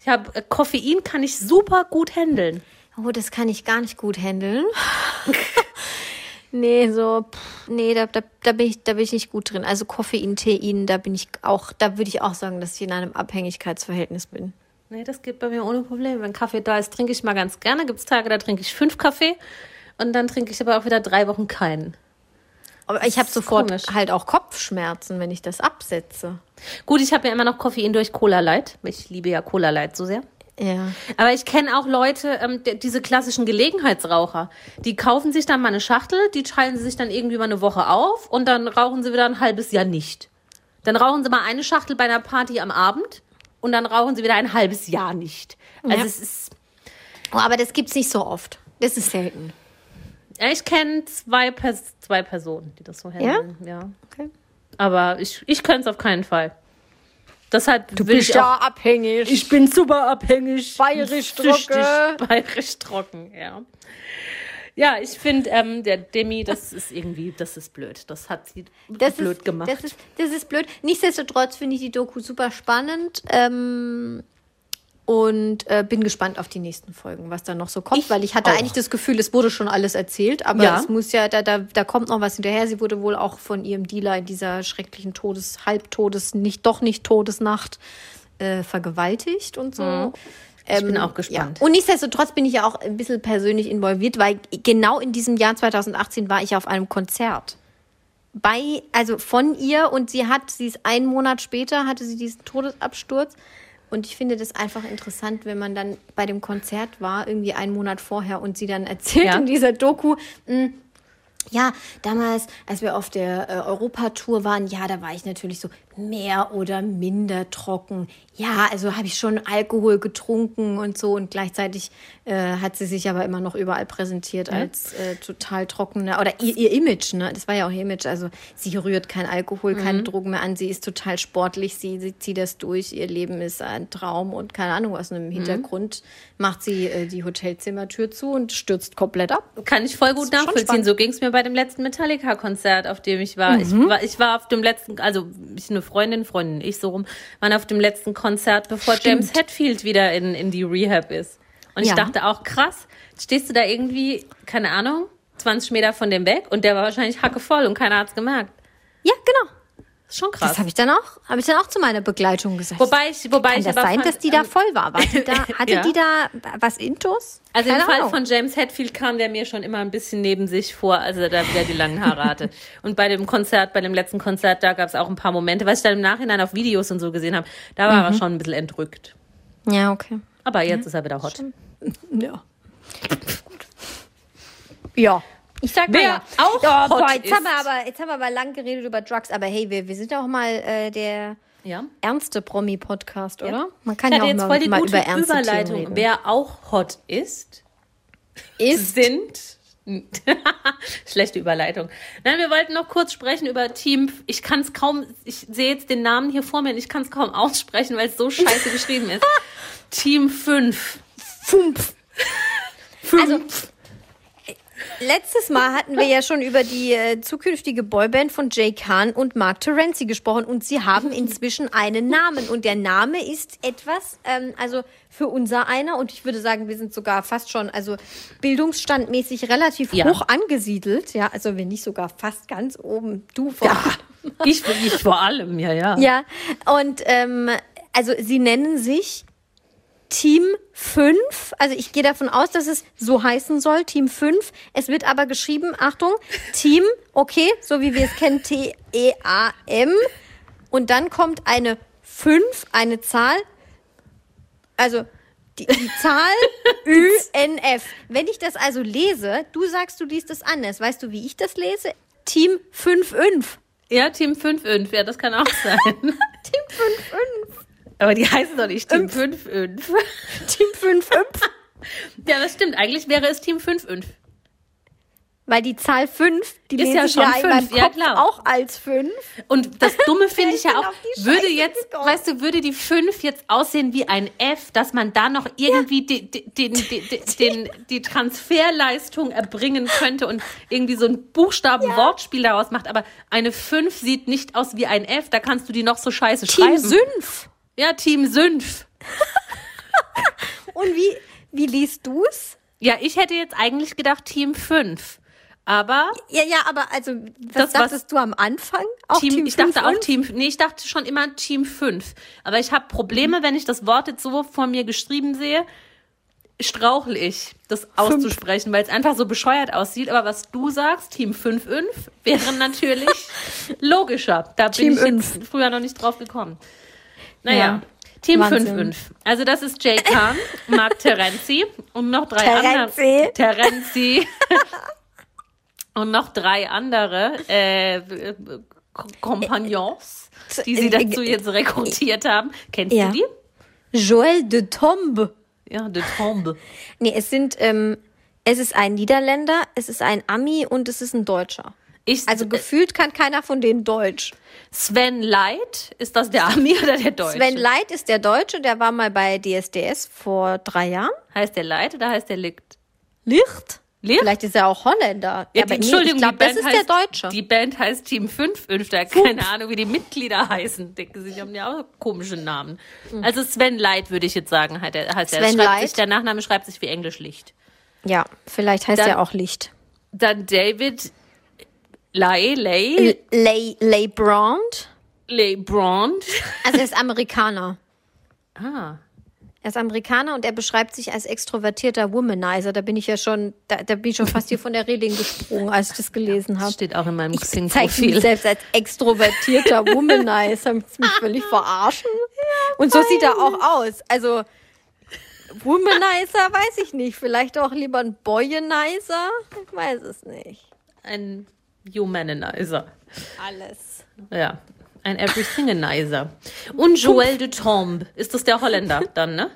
Speaker 3: Ich habe äh, Koffein kann ich super gut handeln.
Speaker 2: Oh, das kann ich gar nicht gut handeln. nee, so, pff, nee, da, da, da, bin ich, da bin ich nicht gut drin. Also Koffein, Tein, da bin ich auch, da würde ich auch sagen, dass ich in einem Abhängigkeitsverhältnis bin.
Speaker 3: Nee, das geht bei mir ohne Probleme. Wenn Kaffee da ist, trinke ich mal ganz gerne. Gibt es Tage, da trinke ich fünf Kaffee und dann trinke ich aber auch wieder drei Wochen keinen.
Speaker 2: Aber ich habe sofort
Speaker 3: komisch.
Speaker 2: halt auch Kopfschmerzen, wenn ich das absetze.
Speaker 3: Gut, ich habe ja immer noch Koffein durch Cola Light. Ich liebe ja Cola Light so sehr.
Speaker 2: Ja.
Speaker 3: Aber ich kenne auch Leute, ähm, diese klassischen Gelegenheitsraucher, die kaufen sich dann mal eine Schachtel, die teilen sie sich dann irgendwie mal eine Woche auf und dann rauchen sie wieder ein halbes Jahr nicht. Dann rauchen sie mal eine Schachtel bei einer Party am Abend und dann rauchen sie wieder ein halbes Jahr nicht. Also
Speaker 2: Ja.
Speaker 3: es ist,
Speaker 2: Oh, aber das gibt's nicht so oft. Das ist selten.
Speaker 3: ja, ich kenne zwei, Pers zwei Personen, die das so handeln. Ja.
Speaker 2: Okay.
Speaker 3: Aber ich, ich könnte es auf keinen Fall. Deshalb
Speaker 2: Du bist
Speaker 3: ich
Speaker 2: ja
Speaker 3: auch,
Speaker 2: abhängig.
Speaker 3: ich bin super abhängig.
Speaker 2: Bayerisch trocken.
Speaker 3: Bayerisch trocken, ja. Ja, ich finde, ähm, der Demi, das ist irgendwie, das ist blöd. Das hat sie
Speaker 2: das
Speaker 3: blöd
Speaker 2: ist,
Speaker 3: gemacht.
Speaker 2: Das ist, das ist blöd. Nichtsdestotrotz finde ich die Doku super spannend. Ähm, und äh, bin gespannt auf die nächsten Folgen, was da noch so kommt,
Speaker 3: Ich
Speaker 2: weil ich hatte
Speaker 3: auch.
Speaker 2: eigentlich das Gefühl, es wurde schon alles erzählt, aber
Speaker 3: Ja.
Speaker 2: es muss ja, da, da, da kommt noch was hinterher. Sie wurde wohl auch von ihrem Dealer in dieser schrecklichen Todes-, Halbtodes-, nicht doch nicht Todesnacht äh, vergewaltigt und so.
Speaker 3: Mhm. Ich bin auch gespannt.
Speaker 2: Ja. Und nichtsdestotrotz bin ich ja auch ein bisschen persönlich involviert, weil genau in diesem Jahr 2018 war ich auf einem Konzert. Bei, also von ihr und sie hat, sie ist einen Monat später, hatte sie diesen Todesabsturz. Und ich finde das einfach interessant, wenn man dann bei dem Konzert war, irgendwie einen Monat vorher und sie dann erzählt
Speaker 3: Ja.
Speaker 2: in dieser Doku, mh, ja, damals, als wir auf der äh, Europatour waren, ja, da war ich natürlich so mehr oder minder trocken. Ja, also habe ich schon Alkohol getrunken und so und gleichzeitig äh, hat sie sich aber immer noch überall präsentiert als äh, total trockene oder ihr, ihr Image, ne? Das war ja auch ihr Image. Also sie rührt kein Alkohol, keine Drogen mehr an, sie ist total sportlich, sie, sie zieht das durch, ihr Leben ist ein Traum und keine Ahnung was. Und im Hintergrund macht sie äh, die Hotelzimmertür zu und stürzt komplett ab.
Speaker 3: Kann ich voll gut nachvollziehen. So ging es mir bei dem letzten Metallica-Konzert, auf dem ich war.
Speaker 2: Mhm.
Speaker 3: Ich war. Ich war auf dem letzten, also ich eine Freundin, Freundin, ich so rum, waren auf dem letzten Konzert, bevor
Speaker 2: Stimmt.
Speaker 3: James Hetfield wieder in, in die Rehab ist. Und ich
Speaker 2: Ja.
Speaker 3: dachte auch, krass, stehst du da irgendwie, keine Ahnung, 20 Meter von dem weg und der war wahrscheinlich hackevoll und keiner hat's gemerkt.
Speaker 2: Ja, genau.
Speaker 3: Das ist schon krass.
Speaker 2: Das habe ich dann auch, habe ich dann auch zu meiner Begleitung gesagt.
Speaker 3: wobei ich, wobei
Speaker 2: Kann
Speaker 3: ich
Speaker 2: das
Speaker 3: aber
Speaker 2: sein,
Speaker 3: fand,
Speaker 2: dass die da
Speaker 3: ähm,
Speaker 2: voll war? war die da, hatte
Speaker 3: Ja.
Speaker 2: die da was Intus?
Speaker 3: Also im
Speaker 2: Keine
Speaker 3: Fall
Speaker 2: Ahnung.
Speaker 3: von James Hetfield kam der mir schon immer ein bisschen neben sich vor, als er da wieder die langen Haare hatte. Und bei dem Konzert, bei dem letzten Konzert, da gab es auch ein paar Momente, was ich dann im Nachhinein auf Videos und so gesehen habe, da war
Speaker 2: Mhm.
Speaker 3: er schon ein bisschen entrückt.
Speaker 2: Ja, okay.
Speaker 3: Aber jetzt ist er wieder hot.
Speaker 2: Ja. Ja. Ich sag mal
Speaker 3: Wer
Speaker 2: ja.
Speaker 3: auch
Speaker 2: ja,
Speaker 3: hot
Speaker 2: boah, jetzt, haben wir aber, jetzt haben wir aber lang geredet über Drugs, aber hey, wir, wir sind auch mal äh, der
Speaker 3: Ja.
Speaker 2: ernste Promi-Podcast, oder? Man kann
Speaker 3: Ich
Speaker 2: ja auch
Speaker 3: jetzt
Speaker 2: mal,
Speaker 3: voll die
Speaker 2: mal
Speaker 3: gute
Speaker 2: über ernste
Speaker 3: Überleitung.
Speaker 2: Themen reden.
Speaker 3: Wer auch hot ist,
Speaker 2: ist
Speaker 3: sind. Schlechte Überleitung. Nein, wir wollten noch kurz sprechen über Team. Ich kann es kaum, ich sehe jetzt den Namen hier vor mir und ich kann es kaum aussprechen, weil es so scheiße geschrieben ist. Team 5.
Speaker 2: Fumpf. Also, letztes Mal hatten wir ja schon über die äh, zukünftige Boyband von Jay Khan und Mark Terenzi gesprochen und sie haben inzwischen einen Namen und der Name ist etwas, ähm, also für unser einer und ich würde sagen, wir sind sogar fast schon, also bildungsstandmäßig relativ
Speaker 3: Ja.
Speaker 2: hoch angesiedelt, ja, also wenn nicht sogar fast ganz oben, du vor
Speaker 3: Ich, ich vor allem, ja, ja.
Speaker 2: ja, und ähm, also sie nennen sich Team 5. Also ich gehe davon aus, dass es so heißen soll, Team 5. Es wird aber geschrieben, Achtung, Team, okay, so wie wir es kennen, T-E-A-M. Und dann kommt eine 5, eine Zahl, also die, die Zahl Ü-N-F. Wenn ich das also lese, du sagst, du liest es anders. Weißt du, wie ich das lese? Team 5-5.
Speaker 3: Ja, Team 5-5, ja, das kann auch sein.
Speaker 2: Team 5-5.
Speaker 3: Aber die heißen doch nicht Team 5-5.
Speaker 2: Team 5-5.
Speaker 3: Ja, das stimmt. Eigentlich wäre es Team 5-5.
Speaker 2: Weil die Zahl 5, die
Speaker 3: Ist ja schon
Speaker 2: ja in meinem
Speaker 3: fünf, ja,
Speaker 2: Kopf
Speaker 3: klar.
Speaker 2: auch als 5.
Speaker 3: Und das Dumme finde ich ja auch, würde jetzt,
Speaker 2: gekommen.
Speaker 3: weißt du, würde die 5 jetzt aussehen wie ein F, dass man da noch irgendwie die, die, den, die, den, die Transferleistung erbringen könnte und irgendwie so ein Buchstaben-Wortspiel daraus macht. Aber eine 5 sieht nicht aus wie ein F, da kannst du die noch so scheiße
Speaker 2: Team
Speaker 3: schreiben.
Speaker 2: Sünf.
Speaker 3: Ja, Team Sünf.
Speaker 2: Und wie, wie liest du's?
Speaker 3: Ja, ich hätte jetzt eigentlich gedacht Team 5. Aber
Speaker 2: Ja, ja, aber also,
Speaker 3: Das,
Speaker 2: was
Speaker 3: was-
Speaker 2: dachtest du am Anfang? Auch
Speaker 3: Team, ich dachte
Speaker 2: fünf
Speaker 3: auch? Team, nee, ich dachte schon immer Team 5. Aber ich habe Probleme, wenn ich das Wort jetzt so vor mir geschrieben sehe, strauchle ich, das auszusprechen, weil es einfach so bescheuert aussieht. Aber was du sagst, Team 5-5, wäre natürlich logischer. Da bin
Speaker 2: Team
Speaker 3: ich jetzt früher noch nicht drauf gekommen. Naja.
Speaker 2: Ja.
Speaker 3: Team
Speaker 2: Wahnsinn.
Speaker 3: 5-5. Also das ist Jay Kahn, Mark Terenzi und noch drei andere.
Speaker 2: Terenzi.
Speaker 3: Und noch drei andere äh, äh, Kompagnons, die sie dazu jetzt rekrutiert haben. Kennst
Speaker 2: Ja.
Speaker 3: du die?
Speaker 2: Joël de Tombe.
Speaker 3: Ja, de Tombe.
Speaker 2: Nee, es sind, ähm, es ist ein Niederländer, es ist ein Ami und es ist ein Deutscher.
Speaker 3: Ich,
Speaker 2: Also gefühlt kann keiner von denen Deutsch.
Speaker 3: Sven Leit, ist das der Ami oder der Deutsche?
Speaker 2: Sven Leit ist der Deutsche, der war mal bei DSDS vor drei Jahren.
Speaker 3: heißt der Leit oder heißt der Licht?
Speaker 2: Licht?
Speaker 3: Licht?
Speaker 2: Vielleicht ist er auch Holländer.
Speaker 3: Ja, die,
Speaker 2: nee,
Speaker 3: Entschuldigung,
Speaker 2: ich glaube,
Speaker 3: die
Speaker 2: das ist
Speaker 3: heißt,
Speaker 2: der Deutsche.
Speaker 3: Die Band heißt Team 5, da keine Ahnung, wie die Mitglieder heißen. Denken sie, die haben ja auch komische Namen. Also Sven Leit würde ich jetzt sagen, heißt er.
Speaker 2: Sven.
Speaker 3: Sich, der Nachname schreibt sich wie Englisch Licht.
Speaker 2: ja, vielleicht heißt
Speaker 3: Dann-
Speaker 2: er auch Licht.
Speaker 3: Dann David Lay, Lay,
Speaker 2: Lay, Lay Brand.
Speaker 3: Lay Brand.
Speaker 2: Also er ist Amerikaner.
Speaker 3: Ah,
Speaker 2: Er ist Amerikaner und er beschreibt sich als extrovertierter Womanizer. Da bin ich ja schon, da, da bin ich schon fast hier von der Reling gesprungen, als ich das gelesen
Speaker 3: das
Speaker 2: habe.
Speaker 3: steht auch in meinem
Speaker 2: Ich
Speaker 3: Xing-Profil.
Speaker 2: selbst als extrovertierter Womanizer. Willst mich völlig verarschen? Und so sieht er auch aus. Also Womanizer weiß ich nicht. Vielleicht auch lieber ein Boyanizer? Ich weiß es nicht.
Speaker 3: Ein Humanizer.
Speaker 2: Alles.
Speaker 3: Ja, ein Everythingenizer. Und Joël de Tombe. Ist das der Holländer dann, ne?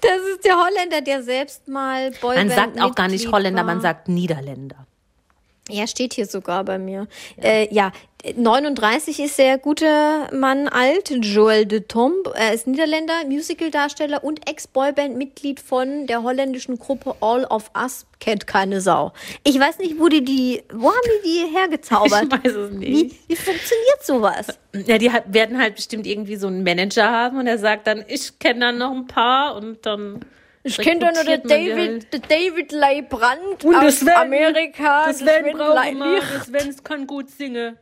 Speaker 2: Das ist der Holländer, der selbst mal Boyband
Speaker 3: Man sagt auch gar nicht Holländer,
Speaker 2: war.
Speaker 3: man sagt Niederländer.
Speaker 2: Ja, steht hier sogar bei mir. Ja, äh, ja 39 ist der gute Mann alt, Joël de Tombe. Er ist Niederländer, Musicaldarsteller und Ex-Boyband-Mitglied von der holländischen Gruppe All of Us. Kennt keine Sau. Ich weiß nicht, wo die die, wo haben die die hergezaubert?
Speaker 3: Ich weiß es nicht.
Speaker 2: Wie, wie funktioniert sowas?
Speaker 3: Ja, die werden halt bestimmt irgendwie so einen Manager haben und er sagt dann, ich kenne dann noch ein paar und dann.
Speaker 2: Ich kenne doch nur den
Speaker 3: man die
Speaker 2: David,
Speaker 3: halt.
Speaker 2: den David Leibrand
Speaker 3: Und
Speaker 2: aus
Speaker 3: Sven-
Speaker 2: Amerika.
Speaker 3: Das
Speaker 2: den
Speaker 3: Sven
Speaker 2: Sven
Speaker 3: das Sven kann gut singen.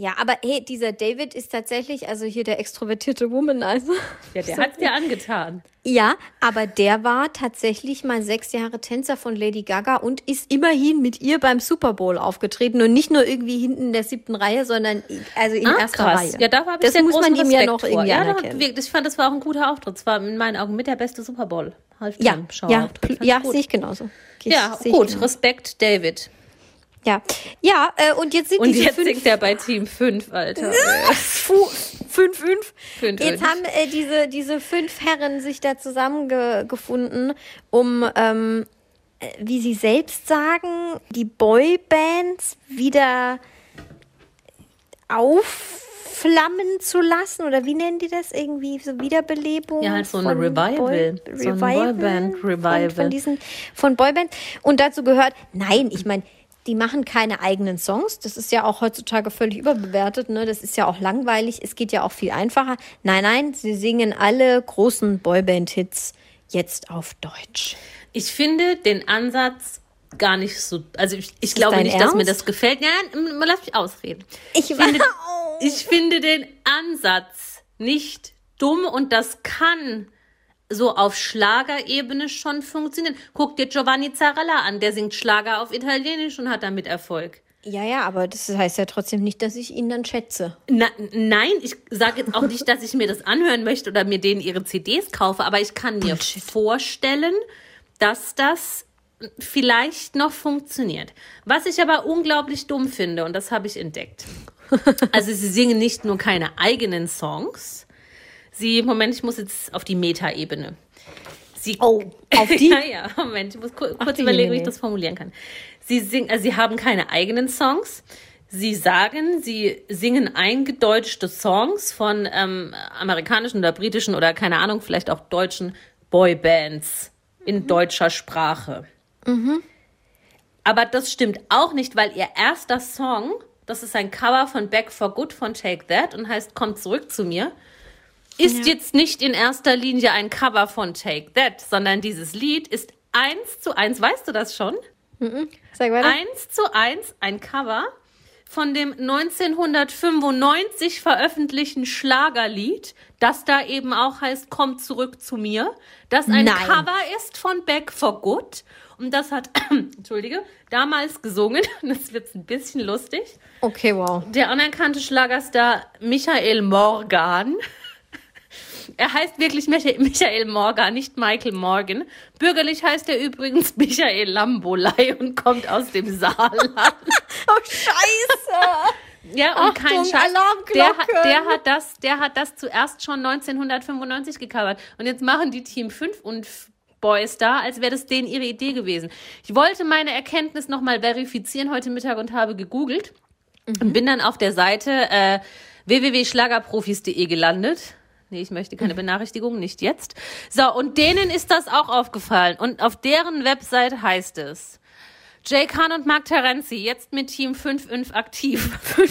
Speaker 2: Ja, aber hey, dieser David ist tatsächlich, also hier der extrovertierte Womanizer.
Speaker 3: Ja, der hat's dir angetan.
Speaker 2: Ja, aber der war tatsächlich mal sechs Jahre Tänzer von Lady Gaga und ist immerhin mit ihr beim Super Bowl aufgetreten und nicht nur irgendwie hinten in der siebten Reihe, sondern also in erster Reihe.
Speaker 3: Ja, da habe ich
Speaker 2: das muss man ihm ja noch
Speaker 3: vor.
Speaker 2: irgendwie
Speaker 3: ja,
Speaker 2: anerkennen.
Speaker 3: ich fand, das war auch ein guter Auftritt. Es war in meinen Augen mit der beste Super Bowl.
Speaker 2: Ja, ja,
Speaker 3: ich
Speaker 2: ja,
Speaker 3: gut.
Speaker 2: sehe ich genauso. Ge-
Speaker 3: Ja,
Speaker 2: ich
Speaker 3: gut.
Speaker 2: genauso.
Speaker 3: Respekt, David.
Speaker 2: Ja, ja äh, und jetzt sind
Speaker 3: Und
Speaker 2: diese
Speaker 3: jetzt
Speaker 2: fünf,
Speaker 3: singt er bei Team 5, Alter.
Speaker 2: Fu- fünf, fünf.
Speaker 3: Fünf,
Speaker 2: Jetzt
Speaker 3: fünf.
Speaker 2: haben äh, diese, diese fünf Herren sich da zusammengefunden, um, ähm, äh, wie sie selbst sagen, die Boybands wieder aufflammen zu lassen. Oder wie nennen die das? Irgendwie so Wiederbelebung?
Speaker 3: Ja, halt so eine
Speaker 2: von
Speaker 3: Revival.
Speaker 2: Boy,
Speaker 3: So ein
Speaker 2: Revival
Speaker 3: Boyband-Revival.
Speaker 2: Von, von diesen, von Boybands. Und dazu gehört, nein, ich meine, die machen keine eigenen Songs. Das ist ja auch heutzutage völlig überbewertet. Ne? Das ist ja auch langweilig. Es geht ja auch viel einfacher. Nein, nein, sie singen alle großen Boyband-Hits jetzt auf Deutsch.
Speaker 3: Ich finde den Ansatz gar nicht so. Also ich, ich glaube nicht, dass mir
Speaker 2: Ernst?
Speaker 3: das gefällt. Nein, nein, lass mich ausreden.
Speaker 2: Ich
Speaker 3: finde, ich finde den Ansatz nicht dumm und das kann so auf Schlagerebene schon funktionieren. Guck dir Giovanni Zarella an, der singt Schlager auf Italienisch und hat damit Erfolg.
Speaker 2: Ja, ja, aber das heißt ja trotzdem nicht, dass ich ihn dann schätze.
Speaker 3: Na, nein, ich sage jetzt auch nicht, dass ich mir das anhören möchte oder mir denen ihre CDs kaufe, aber ich kann mir
Speaker 2: Bullshit.
Speaker 3: vorstellen, dass das vielleicht noch funktioniert. Was ich aber unglaublich dumm finde, und das habe ich entdeckt. Also sie singen nicht nur keine eigenen Songs, sie, Moment, ich muss jetzt auf die Metaebene. Sie,
Speaker 2: Oh, auf die?
Speaker 3: ja, ja, Moment, ich muss kur kurz
Speaker 2: die
Speaker 3: überlegen, wie ich das formulieren kann. Sie, sing, also sie haben keine eigenen Songs. Sie sagen, sie singen eingedeutschte Songs von ähm, amerikanischen oder britischen oder keine Ahnung, vielleicht auch deutschen Boybands in deutscher Sprache. Aber das stimmt auch nicht, weil ihr erster Song, das ist ein Cover von Back for Good von Take That und heißt Kommt zurück zu mir, ist jetzt nicht in erster Linie ein Cover von Take That, sondern dieses Lied ist eins zu eins, weißt du das schon?
Speaker 2: Sag weiter.
Speaker 3: Eins zu eins ein Cover von dem 1995 veröffentlichten Schlagerlied, das da eben auch heißt Komm zurück zu mir, das ein
Speaker 2: Nein.
Speaker 3: Cover ist von Back for Good und das hat, entschuldige, damals gesungen, das wird ein bisschen lustig,
Speaker 2: Okay, wow.
Speaker 3: der anerkannte Schlagerstar Michael Morgan. Er heißt wirklich Michael, Morgan, nicht Michael Morgan. Bürgerlich heißt er übrigens Michael Lambolei und kommt aus dem Saarland.
Speaker 2: Oh, scheiße.
Speaker 3: Ja, und kein
Speaker 2: Achtung,
Speaker 3: Scheiß. Der, der, hat das, der hat das zuerst schon 1995 gecovert. Und jetzt machen die Team 5 und Boys da, als wäre das denen ihre Idee gewesen. Ich wollte meine Erkenntnis nochmal verifizieren heute Mittag und habe gegoogelt. Und bin dann auf der Seite äh, www.schlagerprofis.de gelandet. Nee, ich möchte keine Benachrichtigung, nicht jetzt. So, und denen ist das auch aufgefallen. Und auf deren Website heißt es, Jay Khan und Mark Terenzi, jetzt mit Team 5-5 aktiv.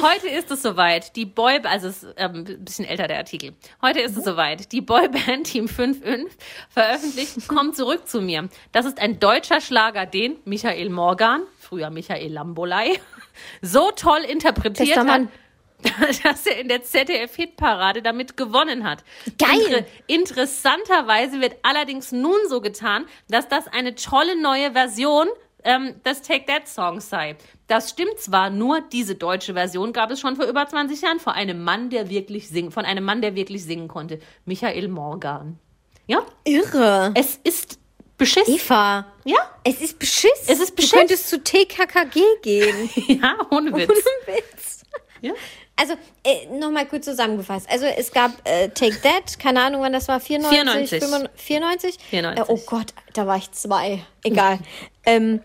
Speaker 3: Heute ist es soweit. Die Boy, also es ist ähm, ein bisschen älter der Artikel. Heute ist es soweit. Die Boyband Team 5-5 veröffentlicht Komm zurück zu mir. Das ist ein deutscher Schlager, den Michael Morgan, früher Michael Lambolei, so toll interpretiert hat. dass er in der ZDF-Hitparade damit gewonnen hat.
Speaker 2: Geil.
Speaker 3: interessanterweise wird allerdings nun so getan, dass das eine tolle neue Version ähm, des Take That Songs sei. Das stimmt zwar, nur diese deutsche Version gab es schon vor über 20 Jahren von einem Mann, der wirklich singen, von einem Mann, der wirklich singen konnte, Michael Morgan. Ja,
Speaker 2: Irre.
Speaker 3: es ist beschissen.
Speaker 2: Eva,
Speaker 3: Ja,
Speaker 2: es ist Beschiss.
Speaker 3: Es ist Beschiss.
Speaker 2: Du könntest zu TKKG gehen.
Speaker 3: ja, ohne Witz.
Speaker 2: Ohne Witz.
Speaker 3: Ja.
Speaker 2: Also, äh, nochmal kurz zusammengefasst. Also, es gab äh, Take That, keine Ahnung, wann das war, 94?
Speaker 3: 94.
Speaker 2: 95?
Speaker 3: 94.
Speaker 2: Äh, oh Gott, da war ich zwei. Egal. ähm,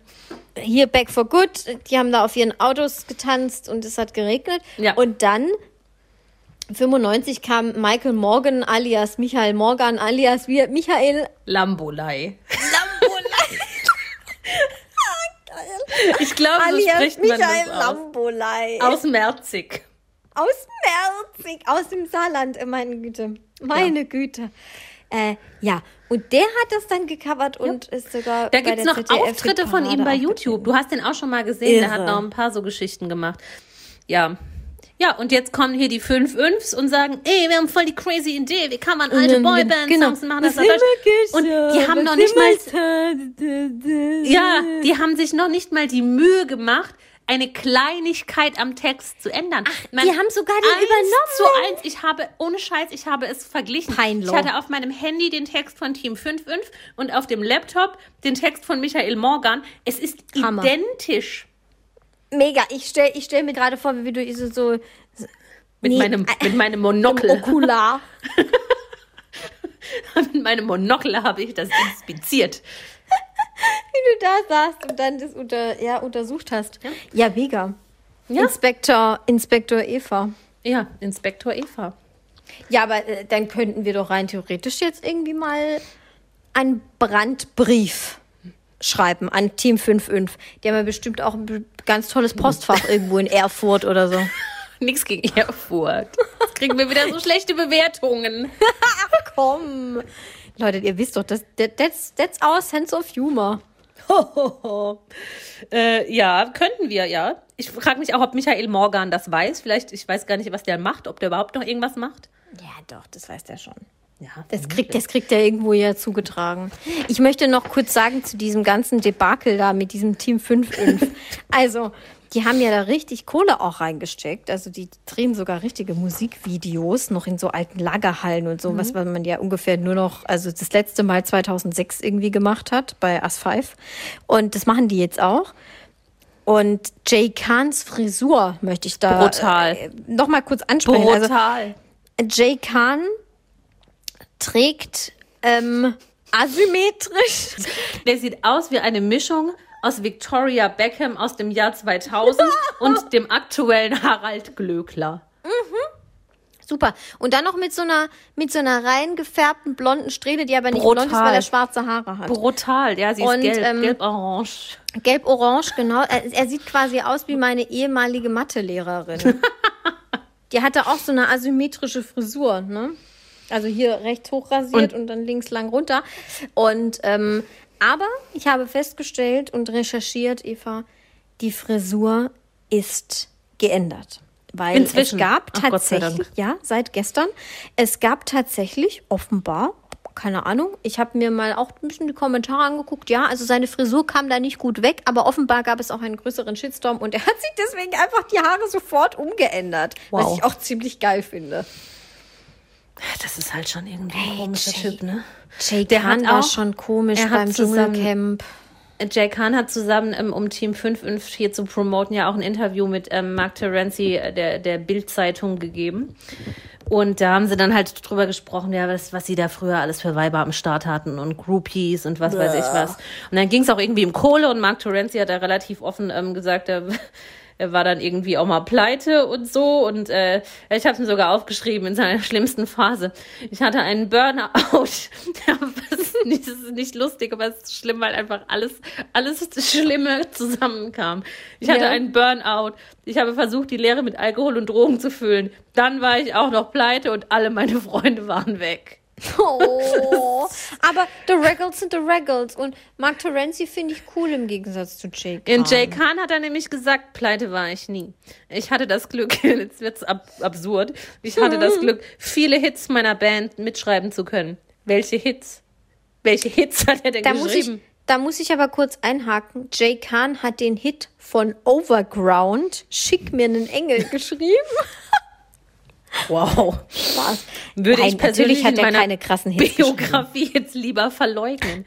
Speaker 2: hier Back for Good, die haben da auf ihren Autos getanzt und es hat geregnet.
Speaker 3: Ja.
Speaker 2: Und dann, 95 kam Michael Morgan alias Michael Morgan alias wie Michael
Speaker 3: Lambolei. Ich glaube, so spricht man
Speaker 2: Michael
Speaker 3: das aus.
Speaker 2: Lambolei.
Speaker 3: Aus Merzig.
Speaker 2: Aus Merzig, aus dem Saarland, meine Güte. Meine Güte. Äh, ja, und der hat das dann gecovert und ist sogar.
Speaker 3: Da gibt's
Speaker 2: der
Speaker 3: noch
Speaker 2: ZDF
Speaker 3: Auftritte von ihm bei YouTube. Du hast den auch schon mal gesehen. Der hat
Speaker 2: Irre.
Speaker 3: noch ein paar so Geschichten gemacht. Ja. Ja, und jetzt kommen hier die fünf Fünfs und sagen, ey, wir haben voll die crazy Idee, wie kann man alte Boyband-Songs
Speaker 2: genau.
Speaker 3: machen, das
Speaker 2: immer
Speaker 3: Und die haben noch nicht mal, ja, die haben sich noch nicht mal die Mühe gemacht, eine Kleinigkeit am Text zu ändern. Man-
Speaker 2: die haben sogar den
Speaker 3: eins
Speaker 2: übernommen.
Speaker 3: zu eins. Ich habe, ohne Scheiß, ich habe es verglichen.
Speaker 2: Peinlich.
Speaker 3: Ich hatte auf meinem Handy den Text von Team 5.5 und auf dem Laptop den Text von Michael Morgan. Es ist
Speaker 2: Hammer.
Speaker 3: identisch.
Speaker 2: Mega, ich stell, ich stell mir gerade vor, wie du so, so
Speaker 3: Mit,
Speaker 2: Nee,
Speaker 3: meinem,
Speaker 2: äh,
Speaker 3: mit meinem Monokel.
Speaker 2: Okular.
Speaker 3: mit meinem Monokel habe ich das inspiziert.
Speaker 2: wie du da saßt und dann das unter, ja, untersucht hast. Ja, mega.
Speaker 3: Ja.
Speaker 2: Inspektor, Inspektor Eva.
Speaker 3: Ja, Inspektor Eva.
Speaker 2: Ja, aber äh, dann könnten wir doch rein theoretisch jetzt irgendwie mal einen Brandbrief schreiben an Team 55. Die haben ja bestimmt auch ein ganz tolles Postfach irgendwo in Erfurt oder so.
Speaker 3: Nichts gegen Erfurt. Jetzt kriegen wir wieder so schlechte Bewertungen.
Speaker 2: Komm. Leute, ihr wisst doch, das, that, that's, that's our sense of humor.
Speaker 3: äh, ja, könnten wir, ja. Ich frage mich auch, ob Michael Morgan das weiß. Vielleicht, ich weiß gar nicht, was der macht, ob der überhaupt noch irgendwas macht.
Speaker 2: Ja, doch, das weiß der schon.
Speaker 3: Ja,
Speaker 2: Das kriegt, das kriegt er irgendwo ja zugetragen. Ich möchte noch kurz sagen zu diesem ganzen Debakel da mit diesem Team 5-5. Also, die haben ja da richtig Kohle auch reingesteckt. Also, die drehen sogar richtige Musikvideos noch in so alten Lagerhallen und so, was man ja ungefähr nur noch, also das letzte Mal 2006 irgendwie gemacht hat bei As 5. Und das machen die jetzt auch. Und Jay Kahns Frisur möchte ich da
Speaker 3: Brutal.
Speaker 2: Äh, noch mal kurz ansprechen. Also,
Speaker 3: Brutal.
Speaker 2: Jay Khan trägt ähm, asymmetrisch.
Speaker 3: Der sieht aus wie eine Mischung aus Victoria Beckham aus dem Jahr 2000 und dem aktuellen Harald Glöckler.
Speaker 2: Super. Und dann noch mit so einer, mit so einer rein gefärbten blonden Strähne, die aber nicht blond ist,
Speaker 3: Brutal.
Speaker 2: weil er schwarze Haare hat.
Speaker 3: Brutal, ja, sie ist
Speaker 2: Und,
Speaker 3: gelb,
Speaker 2: ähm,
Speaker 3: gelb-orange.
Speaker 2: Gelb-orange, genau. Er, er sieht quasi aus wie meine ehemalige Mathelehrerin. Die hatte auch so eine asymmetrische Frisur, ne? Also hier rechts hoch rasiert und, dann links lang runter. Und ähm, aber ich habe festgestellt und recherchiert, Eva, die Frisur ist geändert. Weil
Speaker 3: Inzwischen.
Speaker 2: es gab
Speaker 3: Ach,
Speaker 2: tatsächlich, ja, seit gestern, es gab tatsächlich offenbar, keine Ahnung, ich habe mir mal auch ein bisschen die Kommentare angeguckt, ja, also seine Frisur kam da nicht gut weg, aber offenbar gab es auch einen größeren Shitstorm und er hat sich deswegen einfach die Haare sofort umgeändert, was
Speaker 3: Wow.
Speaker 2: ich auch ziemlich geil finde.
Speaker 3: Das ist halt schon irgendwie ein
Speaker 2: Hey,
Speaker 3: komischer
Speaker 2: Jay.
Speaker 3: Typ, ne?
Speaker 2: Jay
Speaker 3: Der
Speaker 2: Khan
Speaker 3: hat
Speaker 2: war schon komisch beim Dschungelcamp.
Speaker 3: Jay Khan hat zusammen, ähm, um Team 5 und 4 zu promoten, ja auch ein Interview mit ähm, Mark Terenzi äh, der, der Bild-Zeitung gegeben. Und da haben sie dann halt drüber gesprochen, ja, was, was sie da früher alles für Weiber am Start hatten und Groupies und was weiß ich was. Und dann ging es auch irgendwie um Kohle und Mark Terenzi hat da relativ offen ähm, gesagt, er, er war dann irgendwie auch mal pleite und so. Und äh, ich habe ihm sogar aufgeschrieben in seiner schlimmsten Phase. Ich hatte einen Burnout. Das, ist nicht, das ist nicht lustig, aber es ist schlimm, weil einfach alles, alles Schlimme zusammenkam. Ich hatte
Speaker 2: Ja.
Speaker 3: einen Burnout. Ich habe versucht, die Leere mit Alkohol und Drogen zu füllen. Dann war ich auch noch pleite und alle meine Freunde waren weg.
Speaker 2: Oh, aber The Regals sind The Regals und Mark Terenzi finde ich cool im Gegensatz zu Jay Khan.
Speaker 3: In Jay Khan hat er nämlich gesagt, pleite war ich nie. Ich hatte das Glück, jetzt wird's ab absurd, ich hatte das Glück, viele Hits meiner Band mitschreiben zu können. Welche Hits? Welche Hits hat er denn
Speaker 2: Da muss, ich,
Speaker 3: geschrieben?
Speaker 2: da muss ich aber kurz einhaken. Jay Khan hat den Hit von Overground, Schick mir einen Engel, geschrieben.
Speaker 3: Wow.
Speaker 2: Spaß.
Speaker 3: Würde
Speaker 2: Nein,
Speaker 3: ich persönlich
Speaker 2: hat er keine krassen Hits.
Speaker 3: Biografie jetzt lieber verleugnen.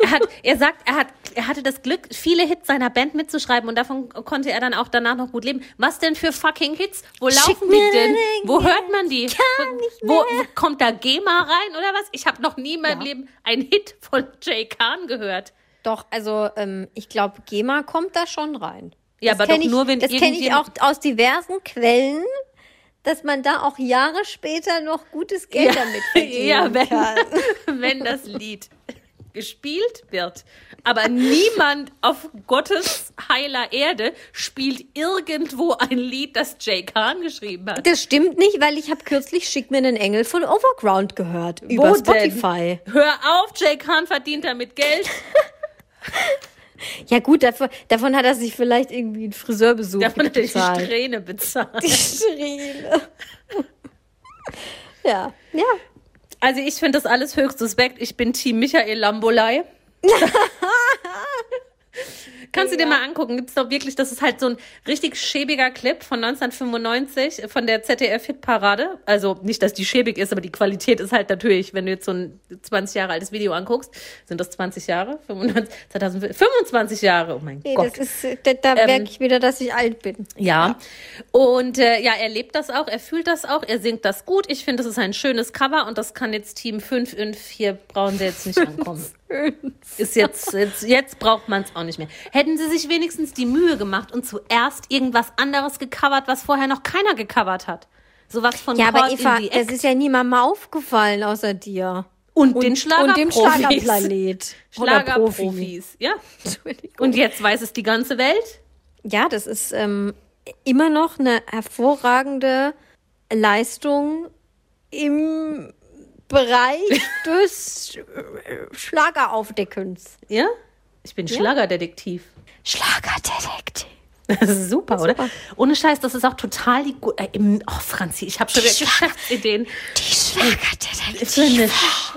Speaker 3: Er, hat, er sagt, er, hat, er hatte das Glück, viele Hits seiner Band mitzuschreiben und davon konnte er dann auch danach noch gut leben. Was denn für fucking Hits? Wo
Speaker 2: Schick
Speaker 3: laufen die denn? Wo hört man die?
Speaker 2: kann
Speaker 3: wo,
Speaker 2: nicht
Speaker 3: wo, kommt da GEMA rein oder was? Ich habe noch nie in meinem
Speaker 2: Ja.
Speaker 3: Leben einen Hit von Jay Khan gehört.
Speaker 2: Doch, also ähm, ich glaube, GEMA kommt da schon rein.
Speaker 3: Ja,
Speaker 2: Das
Speaker 3: aber doch
Speaker 2: ich,
Speaker 3: nur, wenn
Speaker 2: Das kenne ich auch aus diversen Quellen, dass man da auch Jahre später noch gutes Geld damit verdienen
Speaker 3: ja wenn,
Speaker 2: kann.
Speaker 3: wenn das Lied gespielt wird. Aber niemand auf Gottes heiler Erde spielt irgendwo ein Lied, das Jay Khan geschrieben hat.
Speaker 2: Das stimmt nicht, weil ich habe kürzlich Schick mir einen Engel von Overground gehört über
Speaker 3: Wo
Speaker 2: Spotify.
Speaker 3: Denn? Hör auf, Jay Khan verdient damit Geld.
Speaker 2: Ja gut, davon, davon hat er sich vielleicht irgendwie einen Friseurbesuch
Speaker 3: Davon hat er die. Strähne bezahlt.
Speaker 2: Die Strähne. ja, ja.
Speaker 3: Also ich finde das alles höchst suspekt. Ich bin Team Michael Lambolei. Kannst du dir mal angucken, gibt's doch wirklich, das ist halt so ein richtig schäbiger Clip von 1995 von der ZDF-Hitparade. Also nicht, dass die schäbig ist, aber die Qualität ist halt natürlich, wenn du jetzt so ein 20 Jahre altes Video anguckst, sind das 20 Jahre? 25, 2000, 25 Jahre, oh mein
Speaker 2: Nee,
Speaker 3: Gott.
Speaker 2: das ist, äh, da, da merke ich wieder, dass ich alt bin.
Speaker 3: Ja. Und äh, ja, er lebt das auch, er fühlt das auch, er singt das gut. Ich finde, das ist ein schönes Cover und das kann jetzt Team 5 und 4 brauchen sie jetzt nicht ankommen. Ist jetzt, jetzt, jetzt braucht man es auch nicht mehr. Hätten sie sich wenigstens die Mühe gemacht und zuerst irgendwas anderes gecovert, was vorher noch keiner gecovert hat. Sowas von
Speaker 2: Ja, aber
Speaker 3: Caught in
Speaker 2: Eva, das
Speaker 3: Act
Speaker 2: ist ja niemandem aufgefallen außer dir.
Speaker 3: und, den
Speaker 2: Und dem
Speaker 3: Schlagerprofis.
Speaker 2: Schlagerplanet. Oder Profi.
Speaker 3: Schlagerprofis, ja. Und jetzt weiß es die ganze Welt.
Speaker 2: Ja, das ist ähm, immer noch eine hervorragende Leistung im Bereich des äh, Schlageraufdeckens.
Speaker 3: Ja? Ich bin Schlagerdetektiv.
Speaker 2: Schlagerdetektiv.
Speaker 3: Das ist super,
Speaker 2: Super.
Speaker 3: oder? Ohne Scheiß, das ist auch total die gute. Äh, oh, Franzi, ich habe schon wieder Geschäftsideen.
Speaker 2: Die Schlagerdetektiv.
Speaker 3: So eine,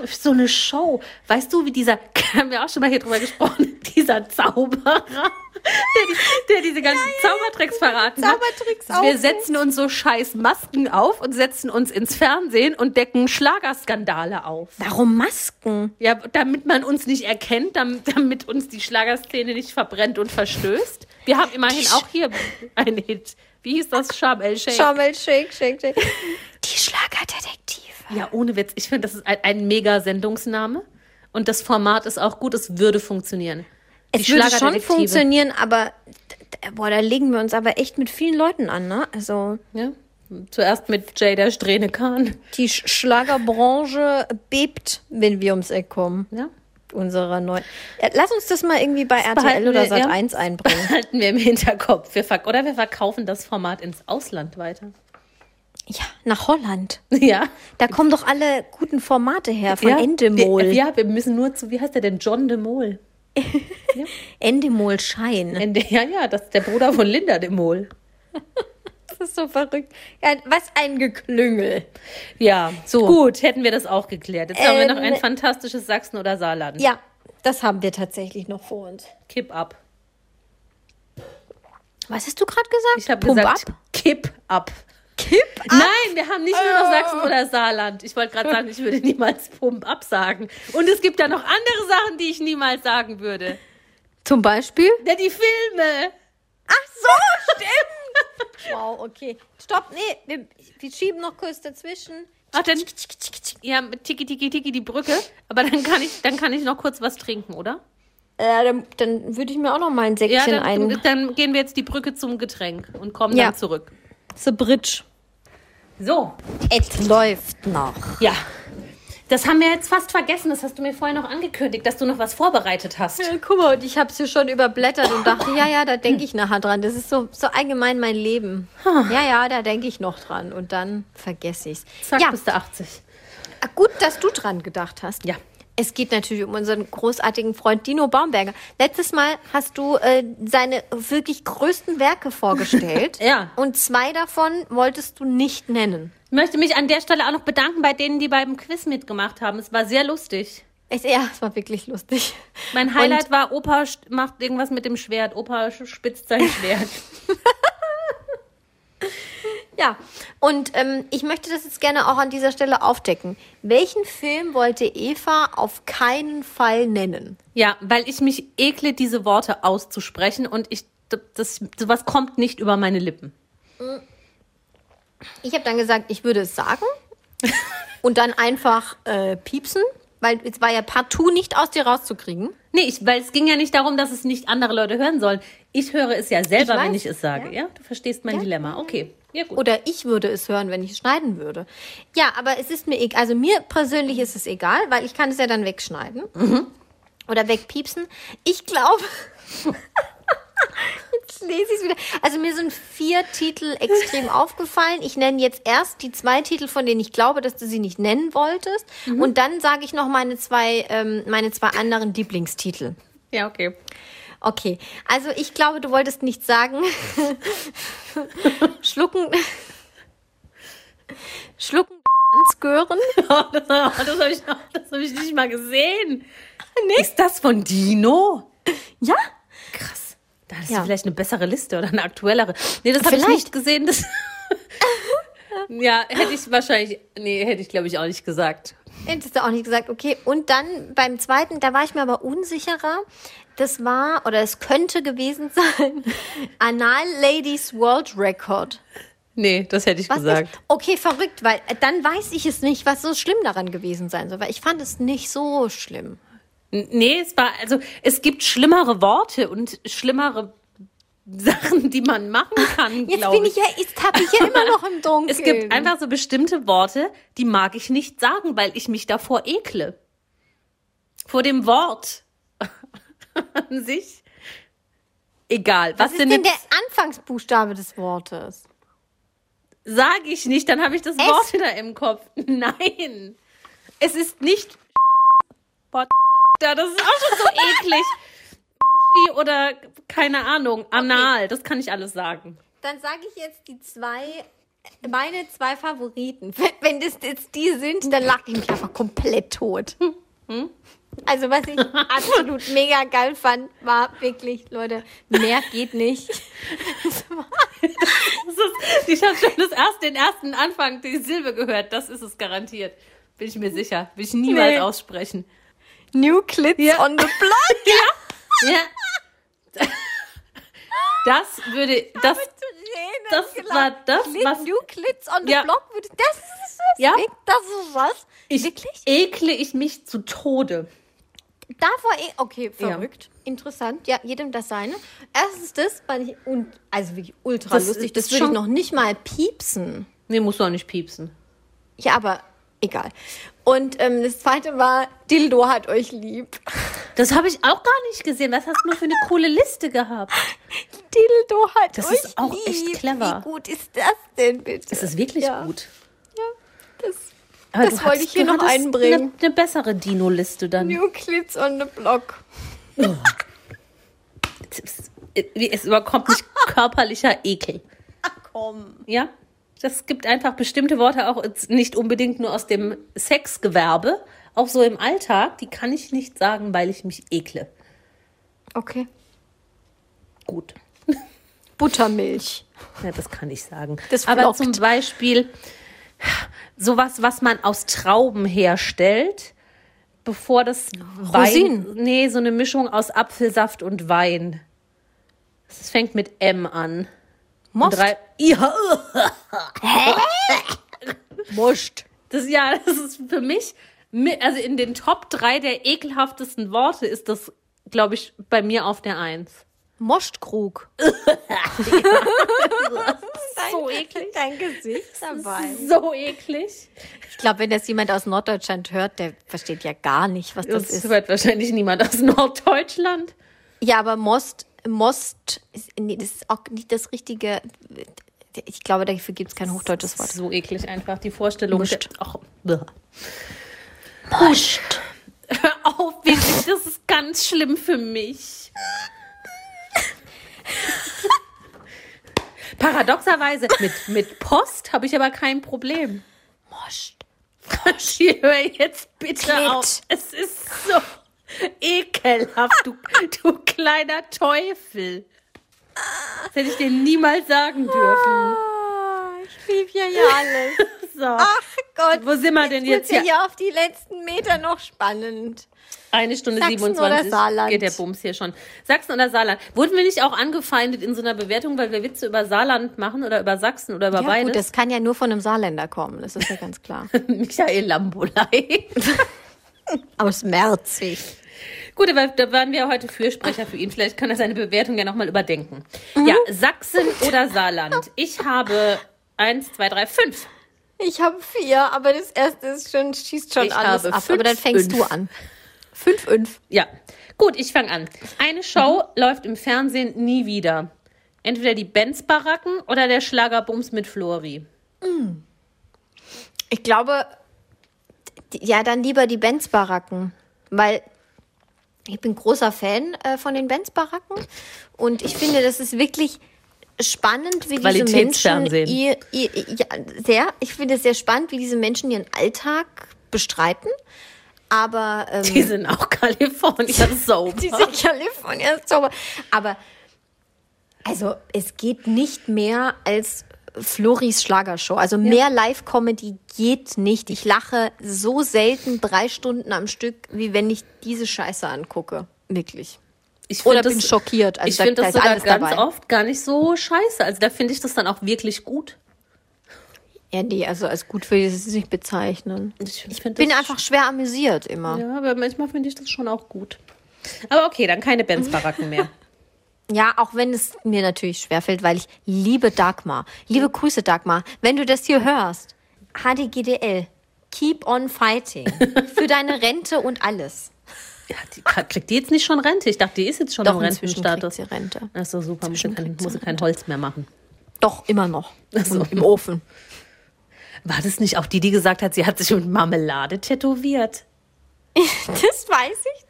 Speaker 3: so eine Show. Weißt du, wie dieser, haben wir auch schon mal hier drüber gesprochen, dieser Zauberer, der, der diese ganzen Zaubertricks verraten
Speaker 2: Zaubertricks
Speaker 3: hat. Wir
Speaker 2: aufdeckt.
Speaker 3: setzen uns so scheiß Masken auf und setzen uns ins Fernsehen und decken Schlagerskandale auf.
Speaker 2: Warum Masken?
Speaker 3: Ja, damit man uns nicht erkennt, damit, damit uns die Schlagerszene nicht verbrennt und verstößt. Wir haben immerhin auch hier einen Hit. Wie hieß das? Sharm el Sheikh.
Speaker 2: Schau mal, shake, shake, shake. Die Schlagerdetektive.
Speaker 3: Ja, ohne Witz. Ich finde, das ist ein, ein mega Sendungsname. Und das Format ist auch gut, es würde funktionieren. Die
Speaker 2: Es würde schon funktionieren, aber boah, da legen wir uns aber echt mit vielen Leuten an, ne? Also
Speaker 3: Ja. Zuerst mit Jay der Strähne Kahn.
Speaker 2: die Sch Schlagerbranche bebt, wenn wir ums Eck kommen.
Speaker 3: Ja.
Speaker 2: Unserer neuen. Ja, lass uns das mal irgendwie bei RTL
Speaker 3: behalten
Speaker 2: oder
Speaker 3: ja.
Speaker 2: Sat 1 einbringen.
Speaker 3: Halten wir im Hinterkopf. Wir verk oder wir verkaufen das Format ins Ausland weiter.
Speaker 2: Ja, nach Holland.
Speaker 3: Ja.
Speaker 2: Da kommen doch alle guten Formate her von Endemol.
Speaker 3: Wir, ja, wir müssen nur zu, wie heißt der denn? John de Mol.
Speaker 2: Endemol Schein.
Speaker 3: Ende, ja, ja, das ist der Bruder von Linda de Mol.
Speaker 2: Das ist so verrückt. Ja, was ein Geklüngel.
Speaker 3: Ja,
Speaker 2: So.
Speaker 3: Gut, hätten wir das auch geklärt. Jetzt haben wir noch
Speaker 2: Ähm,
Speaker 3: ein fantastisches Sachsen oder Saarland.
Speaker 2: Ja, das haben wir tatsächlich noch vor uns.
Speaker 3: Kipp ab.
Speaker 2: Was hast du gerade gesagt?
Speaker 3: Ich habe
Speaker 2: Pump
Speaker 3: gesagt,
Speaker 2: ab?
Speaker 3: kipp ab.
Speaker 2: Kipp ab?
Speaker 3: Nein, wir haben nicht nur noch Sachsen oder Saarland. Ich wollte gerade sagen, ich würde niemals Pump ab sagen. Und es gibt ja noch andere Sachen, die ich niemals sagen würde.
Speaker 2: Zum Beispiel?
Speaker 3: Ja, die Filme.
Speaker 2: Ach so, stimmt. wow, okay. Stopp, nee, wir, wir schieben noch kurz dazwischen.
Speaker 3: Ach, dann, ja, mit tiki tiki tiki die Brücke. Aber dann kann ich, dann kann ich noch kurz was trinken, oder?
Speaker 2: Äh, dann, dann würde ich mir auch noch mal ein
Speaker 3: Ja,
Speaker 2: Säckchen
Speaker 3: dann,
Speaker 2: ein.
Speaker 3: dann gehen wir jetzt die Brücke zum Getränk und kommen
Speaker 2: Ja.
Speaker 3: dann zurück.
Speaker 2: The Bridge.
Speaker 3: So,
Speaker 2: Es läuft noch.
Speaker 3: ja. Das haben wir jetzt fast vergessen. Das hast du mir vorhin noch angekündigt, dass du noch was vorbereitet hast.
Speaker 2: Ja, guck mal, und ich habe es hier schon überblättert und dachte, ja, ja, da denke ich nachher dran. Das ist so, so allgemein mein Leben. Ja, ja, da denke ich noch dran und dann vergesse ich es.
Speaker 3: Zack,
Speaker 2: Ja,
Speaker 3: bist du 80.
Speaker 2: gut, dass du dran gedacht hast.
Speaker 3: Ja.
Speaker 2: Es geht natürlich um unseren großartigen Freund Dino Baumberger. Letztes Mal hast du äh, seine wirklich größten Werke vorgestellt.
Speaker 3: Ja.
Speaker 2: Und zwei davon wolltest du nicht nennen.
Speaker 3: Ich möchte mich an der Stelle auch noch bedanken bei denen, die beim Quiz mitgemacht haben. Es war sehr lustig.
Speaker 2: Es, ja, es war wirklich lustig.
Speaker 3: Mein Highlight war, Opa macht irgendwas mit dem Schwert. Opa spitzt sein Schwert.
Speaker 2: Ja, und ähm, ich möchte das jetzt gerne auch an dieser Stelle aufdecken. Welchen Film wollte Eva auf keinen Fall nennen?
Speaker 3: ja, weil ich mich ekle, diese Worte auszusprechen und ich, das, sowas kommt nicht über meine Lippen.
Speaker 2: Ich habe dann gesagt, ich würde es sagen und dann einfach äh, piepsen, weil es war ja partout nicht aus dir rauszukriegen.
Speaker 3: Nee, ich, weil es ging ja nicht darum, dass es nicht andere Leute hören sollen. Ich höre es ja selber,
Speaker 2: Ich weiß,
Speaker 3: wenn ich es sage. Ja,
Speaker 2: ja.
Speaker 3: du verstehst mein
Speaker 2: Ja.
Speaker 3: Dilemma. Okay, ja gut.
Speaker 2: Oder ich würde es hören, wenn ich es schneiden würde. Ja, aber es ist mir egal. Also mir persönlich ist es egal, weil ich kann es ja dann wegschneiden. Oder wegpiepsen. Ich glaube. Jetzt lese ich es wieder. Also mir sind vier Titel extrem aufgefallen. Ich nenne jetzt erst die zwei Titel, von denen ich glaube, dass du sie nicht nennen wolltest. Und dann sage ich noch meine zwei, ähm, meine zwei anderen Lieblingstitel.
Speaker 3: Ja, okay.
Speaker 2: Okay, also ich glaube, du wolltest nicht sagen. Schlucken. Schlucken. Gören.
Speaker 3: das habe ich, das hab ich nicht mal gesehen. Ist das von Dino?
Speaker 2: Ja?
Speaker 3: Krass. Da ist
Speaker 2: Ja.
Speaker 3: vielleicht eine bessere Liste oder eine aktuellere. Nee, das habe ich nicht gesehen. Das ja, hätte ich wahrscheinlich, nee, hätte ich glaube ich auch nicht gesagt.
Speaker 2: Hättest du auch nicht gesagt, okay. Und dann beim zweiten, da war ich mir aber unsicherer. Das war, oder es könnte gewesen sein, Anal Ladies World Record.
Speaker 3: Nee, das hätte ich
Speaker 2: Was
Speaker 3: gesagt.
Speaker 2: Nicht? Okay, verrückt, weil äh, dann weiß ich es nicht, was so schlimm daran gewesen sein soll, weil ich fand es nicht so schlimm.
Speaker 3: Nee, es war, also es gibt schlimmere Worte und schlimmere Sachen, die man machen kann,
Speaker 2: Jetzt bin ich ja, jetzt habe ich ja immer noch im Dunkeln.
Speaker 3: Es gibt einfach so bestimmte Worte, die mag ich nicht sagen, weil ich mich davor ekle. Vor dem Wort an sich. Egal. Was,
Speaker 2: Was ist
Speaker 3: denn
Speaker 2: denn der Anfangsbuchstabe des Wortes?
Speaker 3: sage ich nicht, dann habe ich das
Speaker 2: Es?
Speaker 3: Wort wieder im Kopf. Nein. Es ist nicht Bot- Ja, das ist auch schon so eklig. Oder keine Ahnung, anal, das kann ich alles sagen.
Speaker 2: Dann sage ich jetzt die zwei, meine zwei Favoriten. Wenn, das jetzt die sind, dann lache ich mich einfach komplett tot. Also was ich absolut mega geil fand, war wirklich, Leute, mehr geht nicht.
Speaker 3: Das ist, ich habe schon das erste, den ersten Anfang, die Silbe gehört. Das ist es garantiert. Bin ich mir sicher. Will ich niemals
Speaker 2: Nee.
Speaker 3: aussprechen.
Speaker 2: New Clips
Speaker 3: Ja.
Speaker 2: on the block.
Speaker 3: Ja. Das würde, das, Das
Speaker 2: gelacht.
Speaker 3: war das,
Speaker 2: Clit,
Speaker 3: was-
Speaker 2: New Clits on the
Speaker 3: Ja.
Speaker 2: Block. würde- Das ist das.
Speaker 3: Ja.
Speaker 2: Das ist was.
Speaker 3: Ich
Speaker 2: Wirklich?
Speaker 3: ekle ich mich zu Tode.
Speaker 2: Davor, eh, okay,
Speaker 3: Ja.
Speaker 2: verrückt. Interessant. Ja, jedem das seine. Erstens das, fand ich, und, also wirklich ultra
Speaker 3: Das
Speaker 2: lustig. Das würde ich noch nicht mal piepsen.
Speaker 3: Nee, musst du auch nicht piepsen.
Speaker 2: Ja, aber egal. Und ähm, das zweite war, Dildo hat euch lieb.
Speaker 3: Das habe ich auch gar nicht gesehen. Was hast du nur für eine coole Liste gehabt?
Speaker 2: Dildo hat
Speaker 3: Das
Speaker 2: euch
Speaker 3: ist auch
Speaker 2: lieb.
Speaker 3: echt clever.
Speaker 2: Wie gut ist das denn bitte?
Speaker 3: Das ist wirklich
Speaker 2: Ja.
Speaker 3: gut.
Speaker 2: Das
Speaker 3: Aber
Speaker 2: Das
Speaker 3: du
Speaker 2: wollte ich hier noch einbringen.
Speaker 3: Eine, eine bessere Dino-Liste dann.
Speaker 2: New Clits on the Block.
Speaker 3: Es, es überkommt mich körperlicher Ekel.
Speaker 2: Ach komm.
Speaker 3: Ja? Das gibt einfach bestimmte Worte auch nicht unbedingt nur aus dem Sexgewerbe, auch so im Alltag, die kann ich nicht sagen, weil ich mich ekle.
Speaker 2: Okay.
Speaker 3: Gut.
Speaker 2: Buttermilch.
Speaker 3: Ja, das kann ich sagen.
Speaker 2: Das
Speaker 3: Aber
Speaker 2: flockt.
Speaker 3: zum Beispiel sowas, was man aus Trauben herstellt, bevor das
Speaker 2: Rosinen.
Speaker 3: Wein, nee, so eine Mischung aus Apfelsaft und Wein. Es fängt mit M an.
Speaker 2: Most.
Speaker 3: Drei, ja,
Speaker 2: Most.
Speaker 3: das, ja, das ist für mich, mi- also in den Top 3 der ekelhaftesten Worte ist das, glaube ich, bei mir auf der Eins.
Speaker 2: Mostkrug.
Speaker 3: So eklig.
Speaker 2: Dein Gesicht dabei.
Speaker 3: So eklig.
Speaker 2: Ich glaube, wenn das jemand aus Norddeutschland hört, der versteht ja gar nicht, was das
Speaker 3: Das
Speaker 2: ist.
Speaker 3: hört wahrscheinlich niemand aus Norddeutschland.
Speaker 2: Ja, aber Most, Most, nee, das ist auch nicht das richtige. Ich glaube, dafür gibt es kein hochdeutsches Wort.
Speaker 3: So eklig einfach, die Vorstellung.
Speaker 2: Muscht.
Speaker 3: Ach.
Speaker 2: Most.
Speaker 3: Hör auf, wirklich, das ist ganz schlimm für mich. Paradoxerweise, mit, mit Post habe ich aber kein Problem.
Speaker 2: Most.
Speaker 3: Hier, hör jetzt bitte
Speaker 2: Klet.
Speaker 3: auf. Es ist so ekelhaft, du, du kleiner Teufel. Das hätte ich dir niemals sagen dürfen.
Speaker 2: Ah, ich liebe ja hier alles.
Speaker 3: So.
Speaker 2: Ach Gott.
Speaker 3: Wo sind wir denn
Speaker 2: Jetzt ja
Speaker 3: hier?
Speaker 2: hier auf die letzten Meter noch spannend.
Speaker 3: Eine Stunde
Speaker 2: Sachsen
Speaker 3: 27
Speaker 2: oder Saarland?
Speaker 3: geht der Bums hier schon. Sachsen oder Saarland. Wurden wir nicht auch angefeindet in so einer Bewertung, weil wir Witze über Saarland machen oder über Sachsen oder über
Speaker 2: Ja,
Speaker 3: beides?
Speaker 2: gut, das kann ja nur von einem Saarländer kommen, das ist ja ganz klar.
Speaker 3: Michael Lambolei.
Speaker 2: Aus Merzig.
Speaker 3: Gut, aber da waren wir heute Fürsprecher für ihn. Vielleicht kann er seine Bewertung ja nochmal überdenken.
Speaker 2: Mhm.
Speaker 3: Ja, Sachsen oder Saarland. Ich habe eins, zwei, drei, fünf.
Speaker 2: Ich habe vier, aber das erste ist schon, schießt schon
Speaker 3: Ich
Speaker 2: alles ab.
Speaker 3: fünf,
Speaker 2: aber dann fängst
Speaker 3: fünf.
Speaker 2: du an. Fünf, fünf.
Speaker 3: Ja, gut, ich fange an. Eine Show
Speaker 2: Mhm.
Speaker 3: läuft im Fernsehen nie wieder. Entweder die Benz-Baracken oder der Schlagerbums mit Flori.
Speaker 2: Ich glaube, ja, dann lieber die Benz-Baracken, weil ich bin großer Fan äh, von den Benz-Baracken und ich finde, das ist wirklich spannend, wie diese Menschen ihr, ihr, ja, sehr, ich finde es sehr spannend, wie diese Menschen ihren Alltag bestreiten, aber ähm,
Speaker 3: Die sind auch California Soap.
Speaker 2: diese California Zauber. Aber also es geht nicht mehr als Floris Schlagershow. Also mehr Live-Comedy geht nicht. Ich lache so selten drei Stunden am Stück, wie wenn ich diese Scheiße angucke. Wirklich.
Speaker 3: Ich
Speaker 2: Oder
Speaker 3: find
Speaker 2: bin schockiert. Also
Speaker 3: ich
Speaker 2: da-
Speaker 3: finde
Speaker 2: da
Speaker 3: das
Speaker 2: ist
Speaker 3: sogar
Speaker 2: alles
Speaker 3: ganz
Speaker 2: dabei.
Speaker 3: oft gar nicht so scheiße. Also da finde ich das dann auch wirklich gut.
Speaker 2: Ja, nee, also als gut will ich es nicht bezeichnen.
Speaker 3: Ich, ich find
Speaker 2: Bin
Speaker 3: das
Speaker 2: einfach schwer amüsiert immer.
Speaker 3: Ja, aber manchmal finde ich das schon auch gut. Aber okay, dann keine Benz-Baracken mehr.
Speaker 2: Ja, auch wenn es mir natürlich schwerfällt, weil ich liebe Dagmar. Liebe Grüße, Dagmar. Wenn du das hier hörst, HDGDL, keep on fighting. Für deine Rente und alles.
Speaker 3: Ja, die, kriegt die jetzt nicht schon Rente? Ich dachte, die ist jetzt schon
Speaker 2: Doch,
Speaker 3: im
Speaker 2: inzwischen kriegt
Speaker 3: Rentenstatus.
Speaker 2: sie Rente.
Speaker 3: Ach so, super. Muss
Speaker 2: Inzwischen
Speaker 3: kein,
Speaker 2: kriegt sie
Speaker 3: muss sie kein Holz mehr machen.
Speaker 2: Doch, immer noch.
Speaker 3: so.
Speaker 2: Im Ofen.
Speaker 3: War das nicht auch die, die gesagt hat, sie hat sich mit Marmelade tätowiert?
Speaker 2: Das weiß ich.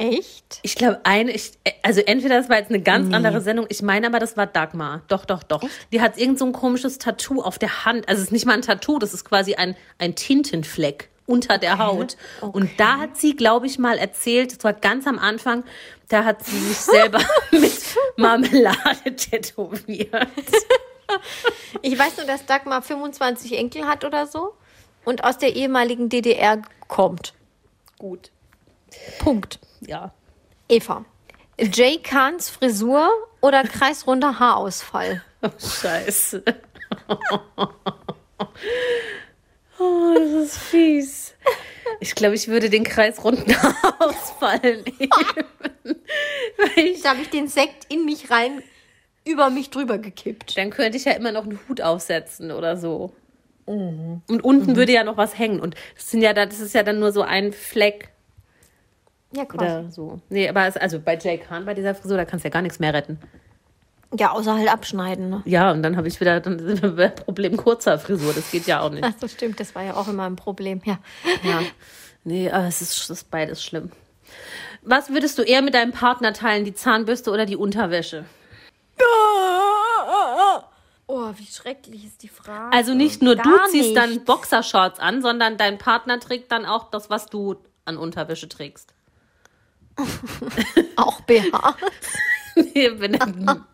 Speaker 2: Echt?
Speaker 3: Ich glaube, eine, ich, also entweder das war jetzt eine ganz andere Sendung, ich meine aber, das war Dagmar. Doch, doch, doch. Die hat irgend so ein komisches Tattoo auf der Hand. Also es ist nicht mal ein Tattoo, das ist quasi ein, ein Tintenfleck unter der Haut. Und da hat sie, glaube ich, mal erzählt, das war ganz am Anfang, da hat sie sich selber mit Marmelade tätowiert.
Speaker 2: Ich weiß nur, dass Dagmar 25 Enkel hat oder so und aus der ehemaligen DDR kommt.
Speaker 3: Gut.
Speaker 2: Punkt.
Speaker 3: Ja.
Speaker 2: Eva. Jay Kahns Frisur oder kreisrunder Haarausfall?
Speaker 3: Scheiße. Oh, das ist fies. Ich glaube, ich würde den Kreis runden ausfallen.
Speaker 2: Jetzt habe ich den Sekt in mich rein, über mich drüber gekippt.
Speaker 3: Dann könnte ich ja immer noch einen Hut aufsetzen oder so. Und unten würde ja noch was hängen. Und das sind ja das ist ja dann nur so ein Fleck
Speaker 2: Ja, quasi.
Speaker 3: oder so. Nee, aber es, also bei Jake Hahn, bei dieser Frisur, da kannst du ja gar nichts mehr retten.
Speaker 2: Ja, außer halt abschneiden. Ne?
Speaker 3: Ja, und dann habe ich wieder beim Problem kurzer Frisur. Das geht ja auch nicht.
Speaker 2: Ach so, stimmt. Das war ja auch immer ein Problem. Ja.
Speaker 3: Ja. Nee, aber es ist, ist beides schlimm. Was würdest du eher mit deinem Partner teilen, die Zahnbürste oder die Unterwäsche?
Speaker 2: Oh, wie schrecklich ist die Frage.
Speaker 3: Also nicht nur
Speaker 2: Gar
Speaker 3: du ziehst
Speaker 2: nicht.
Speaker 3: dann Boxershorts an, sondern dein Partner trägt dann auch das, was du an Unterwäsche trägst.
Speaker 2: Auch BH.
Speaker 3: Nee, wenn,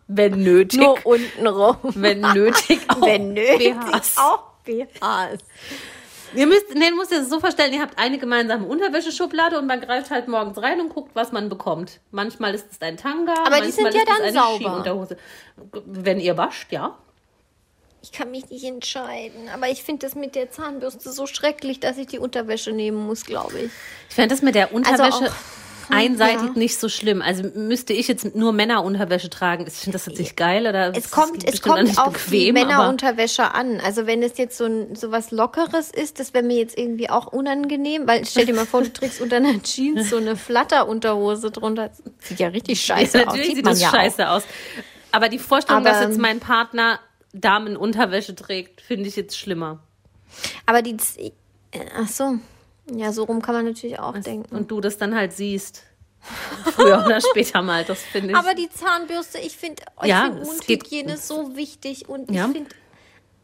Speaker 3: wenn nötig.
Speaker 2: Nur unten rum.
Speaker 3: Wenn nötig auch
Speaker 2: Wenn nötig
Speaker 3: BHs.
Speaker 2: auch BHs.
Speaker 3: Ihr müsst, nee, musst dir das so vorstellen, ihr habt eine gemeinsame Unterwäscheschublade und man greift halt morgens rein und guckt, was man bekommt. Manchmal ist es ein Tanga,
Speaker 2: Aber die sind ja
Speaker 3: es
Speaker 2: dann sauber.
Speaker 3: Wenn ihr wascht, ja.
Speaker 2: Ich kann mich nicht entscheiden, aber ich finde das mit der Zahnbürste so schrecklich, dass ich die Unterwäsche nehmen muss, glaube ich.
Speaker 3: Ich fände das mit der Unterwäsche
Speaker 2: auch-
Speaker 3: einseitig
Speaker 2: ja.
Speaker 3: nicht so schlimm. Also müsste ich jetzt nur Männerunterwäsche tragen. Ich finde das natürlich geil. Oder
Speaker 2: Es kommt, es kommt
Speaker 3: nicht
Speaker 2: auf die
Speaker 3: bequem, aber-
Speaker 2: Männerunterwäsche an. Also wenn es jetzt so, ein, so was Lockeres ist, das wäre mir jetzt irgendwie auch unangenehm, weil stell dir mal vor, du trägst unter einer Jeans so eine Flatterunterhose drunter. Sieht ja richtig scheiße
Speaker 3: Ja,
Speaker 2: aus.
Speaker 3: natürlich
Speaker 2: Sieht
Speaker 3: sieht
Speaker 2: man
Speaker 3: das
Speaker 2: ja
Speaker 3: scheiße aus. Aber die Vorstellung,
Speaker 2: Aber-
Speaker 3: dass jetzt mein Partner Damenunterwäsche trägt, finde ich jetzt schlimmer.
Speaker 2: Aber die, äh, ach so, ja, so rum kann man natürlich auch denken.
Speaker 3: Und du das dann halt siehst. Früher oder später mal, das finde ich.
Speaker 2: Aber die Zahnbürste, ich finde
Speaker 3: Ja,
Speaker 2: find
Speaker 3: es geht-
Speaker 2: Mundhygiene so wichtig und
Speaker 3: Ja.
Speaker 2: ich finde,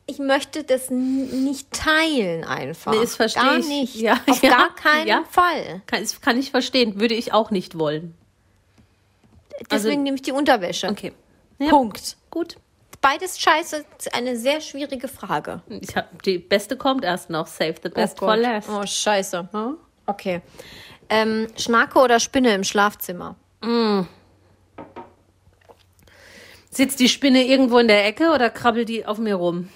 Speaker 2: ich möchte das nicht teilen einfach.
Speaker 3: Nee, das verstehe
Speaker 2: gar
Speaker 3: ich.
Speaker 2: nicht.
Speaker 3: Ja,
Speaker 2: Auf
Speaker 3: ja,
Speaker 2: gar keinen
Speaker 3: ja.
Speaker 2: Fall.
Speaker 3: kann, ich- kann ich verstehen, würde ich auch nicht wollen.
Speaker 2: Deswegen nehme ich die Unterwäsche.
Speaker 3: Also Okay. Ja,
Speaker 2: Punkt.
Speaker 3: Gut.
Speaker 2: Beides scheiße, ist eine sehr schwierige Frage.
Speaker 3: Ich hab, die beste kommt erst noch. Save the best
Speaker 2: Oh
Speaker 3: for last.
Speaker 2: Oh, scheiße. Okay. Ähm, Schnake oder Spinne im Schlafzimmer?
Speaker 3: Sitzt die Spinne irgendwo in der Ecke oder krabbelt die auf mir rum?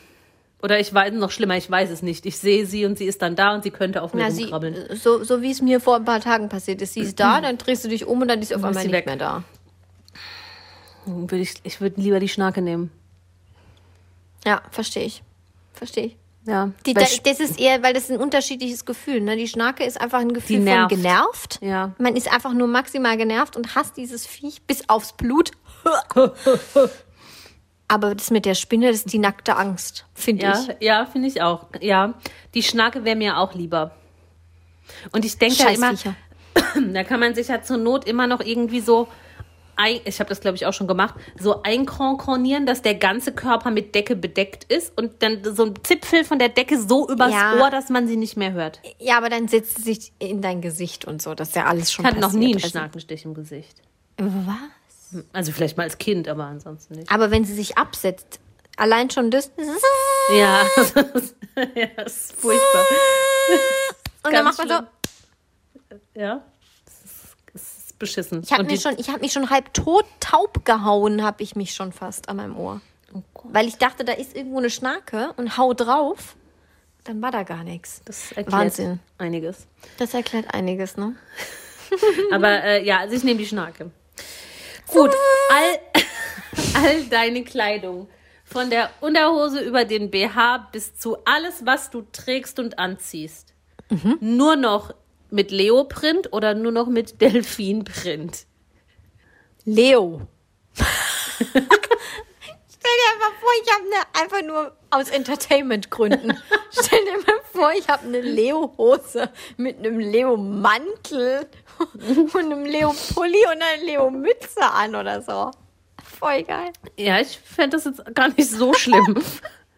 Speaker 3: Oder ich weiß noch schlimmer, ich weiß es nicht. Ich sehe sie und sie ist dann da und sie könnte auf mir rumkrabbeln.
Speaker 2: so, so wie es mir vor ein paar Tagen passiert ist. Sie ist da, dann drehst du dich um und dann ist sie auf einmal nicht
Speaker 3: weg.
Speaker 2: mehr da.
Speaker 3: Würde ich ich würde lieber die Schnake nehmen.
Speaker 2: Ja, verstehe ich. Verstehe ich.
Speaker 3: Ja.
Speaker 2: Die, da, das ist eher, weil das ist ein unterschiedliches Gefühl. Ne? Die Schnake ist einfach ein Gefühl von genervt.
Speaker 3: Ja.
Speaker 2: Man ist einfach nur maximal genervt und hasst dieses Viech bis aufs Blut. Aber das mit der Spinne, das ist die nackte Angst, finde
Speaker 3: ja,
Speaker 2: ich.
Speaker 3: ja, finde ich auch. Ja, die Schnake wäre mir auch lieber. Und ich denke ja immer, da kann man sich ja zur Not immer noch irgendwie so, ein, ich habe das glaube ich auch schon gemacht, so einkronkornieren, dass der ganze Körper mit Decke bedeckt ist und dann so ein Zipfel von der Decke so übers
Speaker 2: Ja.
Speaker 3: Ohr, dass man sie nicht mehr hört.
Speaker 2: Ja, aber dann setzt sie sich in dein Gesicht und so. Das ist ja alles schon
Speaker 3: Ich hatte noch nie einen
Speaker 2: passiert.
Speaker 3: Schnakenstich im Gesicht.
Speaker 2: Also, was?
Speaker 3: Also vielleicht mal als Kind, aber ansonsten nicht.
Speaker 2: Aber wenn sie sich absetzt, allein schon das.
Speaker 3: Ja, ja das ist furchtbar.
Speaker 2: Und dann
Speaker 3: Ganz
Speaker 2: macht man so.
Speaker 3: schlimm. Ja, es ist, es ist beschissen.
Speaker 2: Ich habe mich, schon- ich hab mich schon halb tot taub gehauen, habe ich mich schon fast an meinem Ohr.
Speaker 3: Oh.
Speaker 2: Weil ich dachte, da ist irgendwo eine Schnake und hau drauf. Dann war da gar nichts.
Speaker 3: Das erklärt
Speaker 2: Wahnsinn.
Speaker 3: einiges.
Speaker 2: Das erklärt einiges, ne?
Speaker 3: Aber äh, ja, also ich nehme die Schnake. Gut, all, all deine Kleidung, von der Unterhose über den BH bis zu alles, was du trägst und anziehst, nur noch mit Leoprint oder nur noch mit Delfinprint?
Speaker 2: Leo. Stell dir einfach vor, ich habe eine, einfach nur aus Entertainment-Gründen. Stell dir mal vor, ich habe eine Leo-Hose mit einem Leo-Mantel und einem Leo-Pulli und einer Leo-Mütze an oder so. Voll geil.
Speaker 3: Ja, ich fände das jetzt gar nicht so schlimm.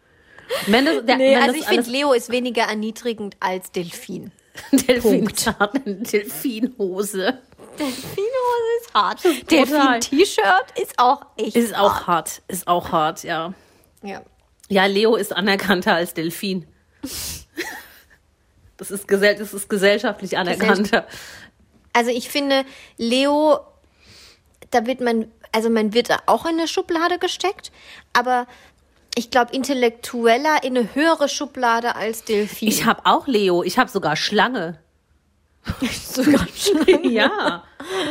Speaker 3: wenn das, der,
Speaker 2: Nee,
Speaker 3: wenn
Speaker 2: also ich finde, Leo ist weniger erniedrigend als Delfin.
Speaker 3: Delfin,
Speaker 2: Punkt.
Speaker 3: eine Delfinhose.
Speaker 2: Delfinhose ist hart. Delfin-T-Shirt ist auch echt
Speaker 3: Ist auch
Speaker 2: hart.
Speaker 3: hart, ist auch hart, ja.
Speaker 2: Ja.
Speaker 3: Ja, Leo ist anerkannter als Delfin. Das ist, gesell das ist gesellschaftlich anerkannter.
Speaker 2: Also ich finde, Leo da wird man, also man wird auch in eine Schublade gesteckt, aber ich glaube intellektueller in eine höhere Schublade als Delfin.
Speaker 3: Ich habe auch Leo, ich habe sogar Schlange.
Speaker 2: sogar schon.
Speaker 3: Ja,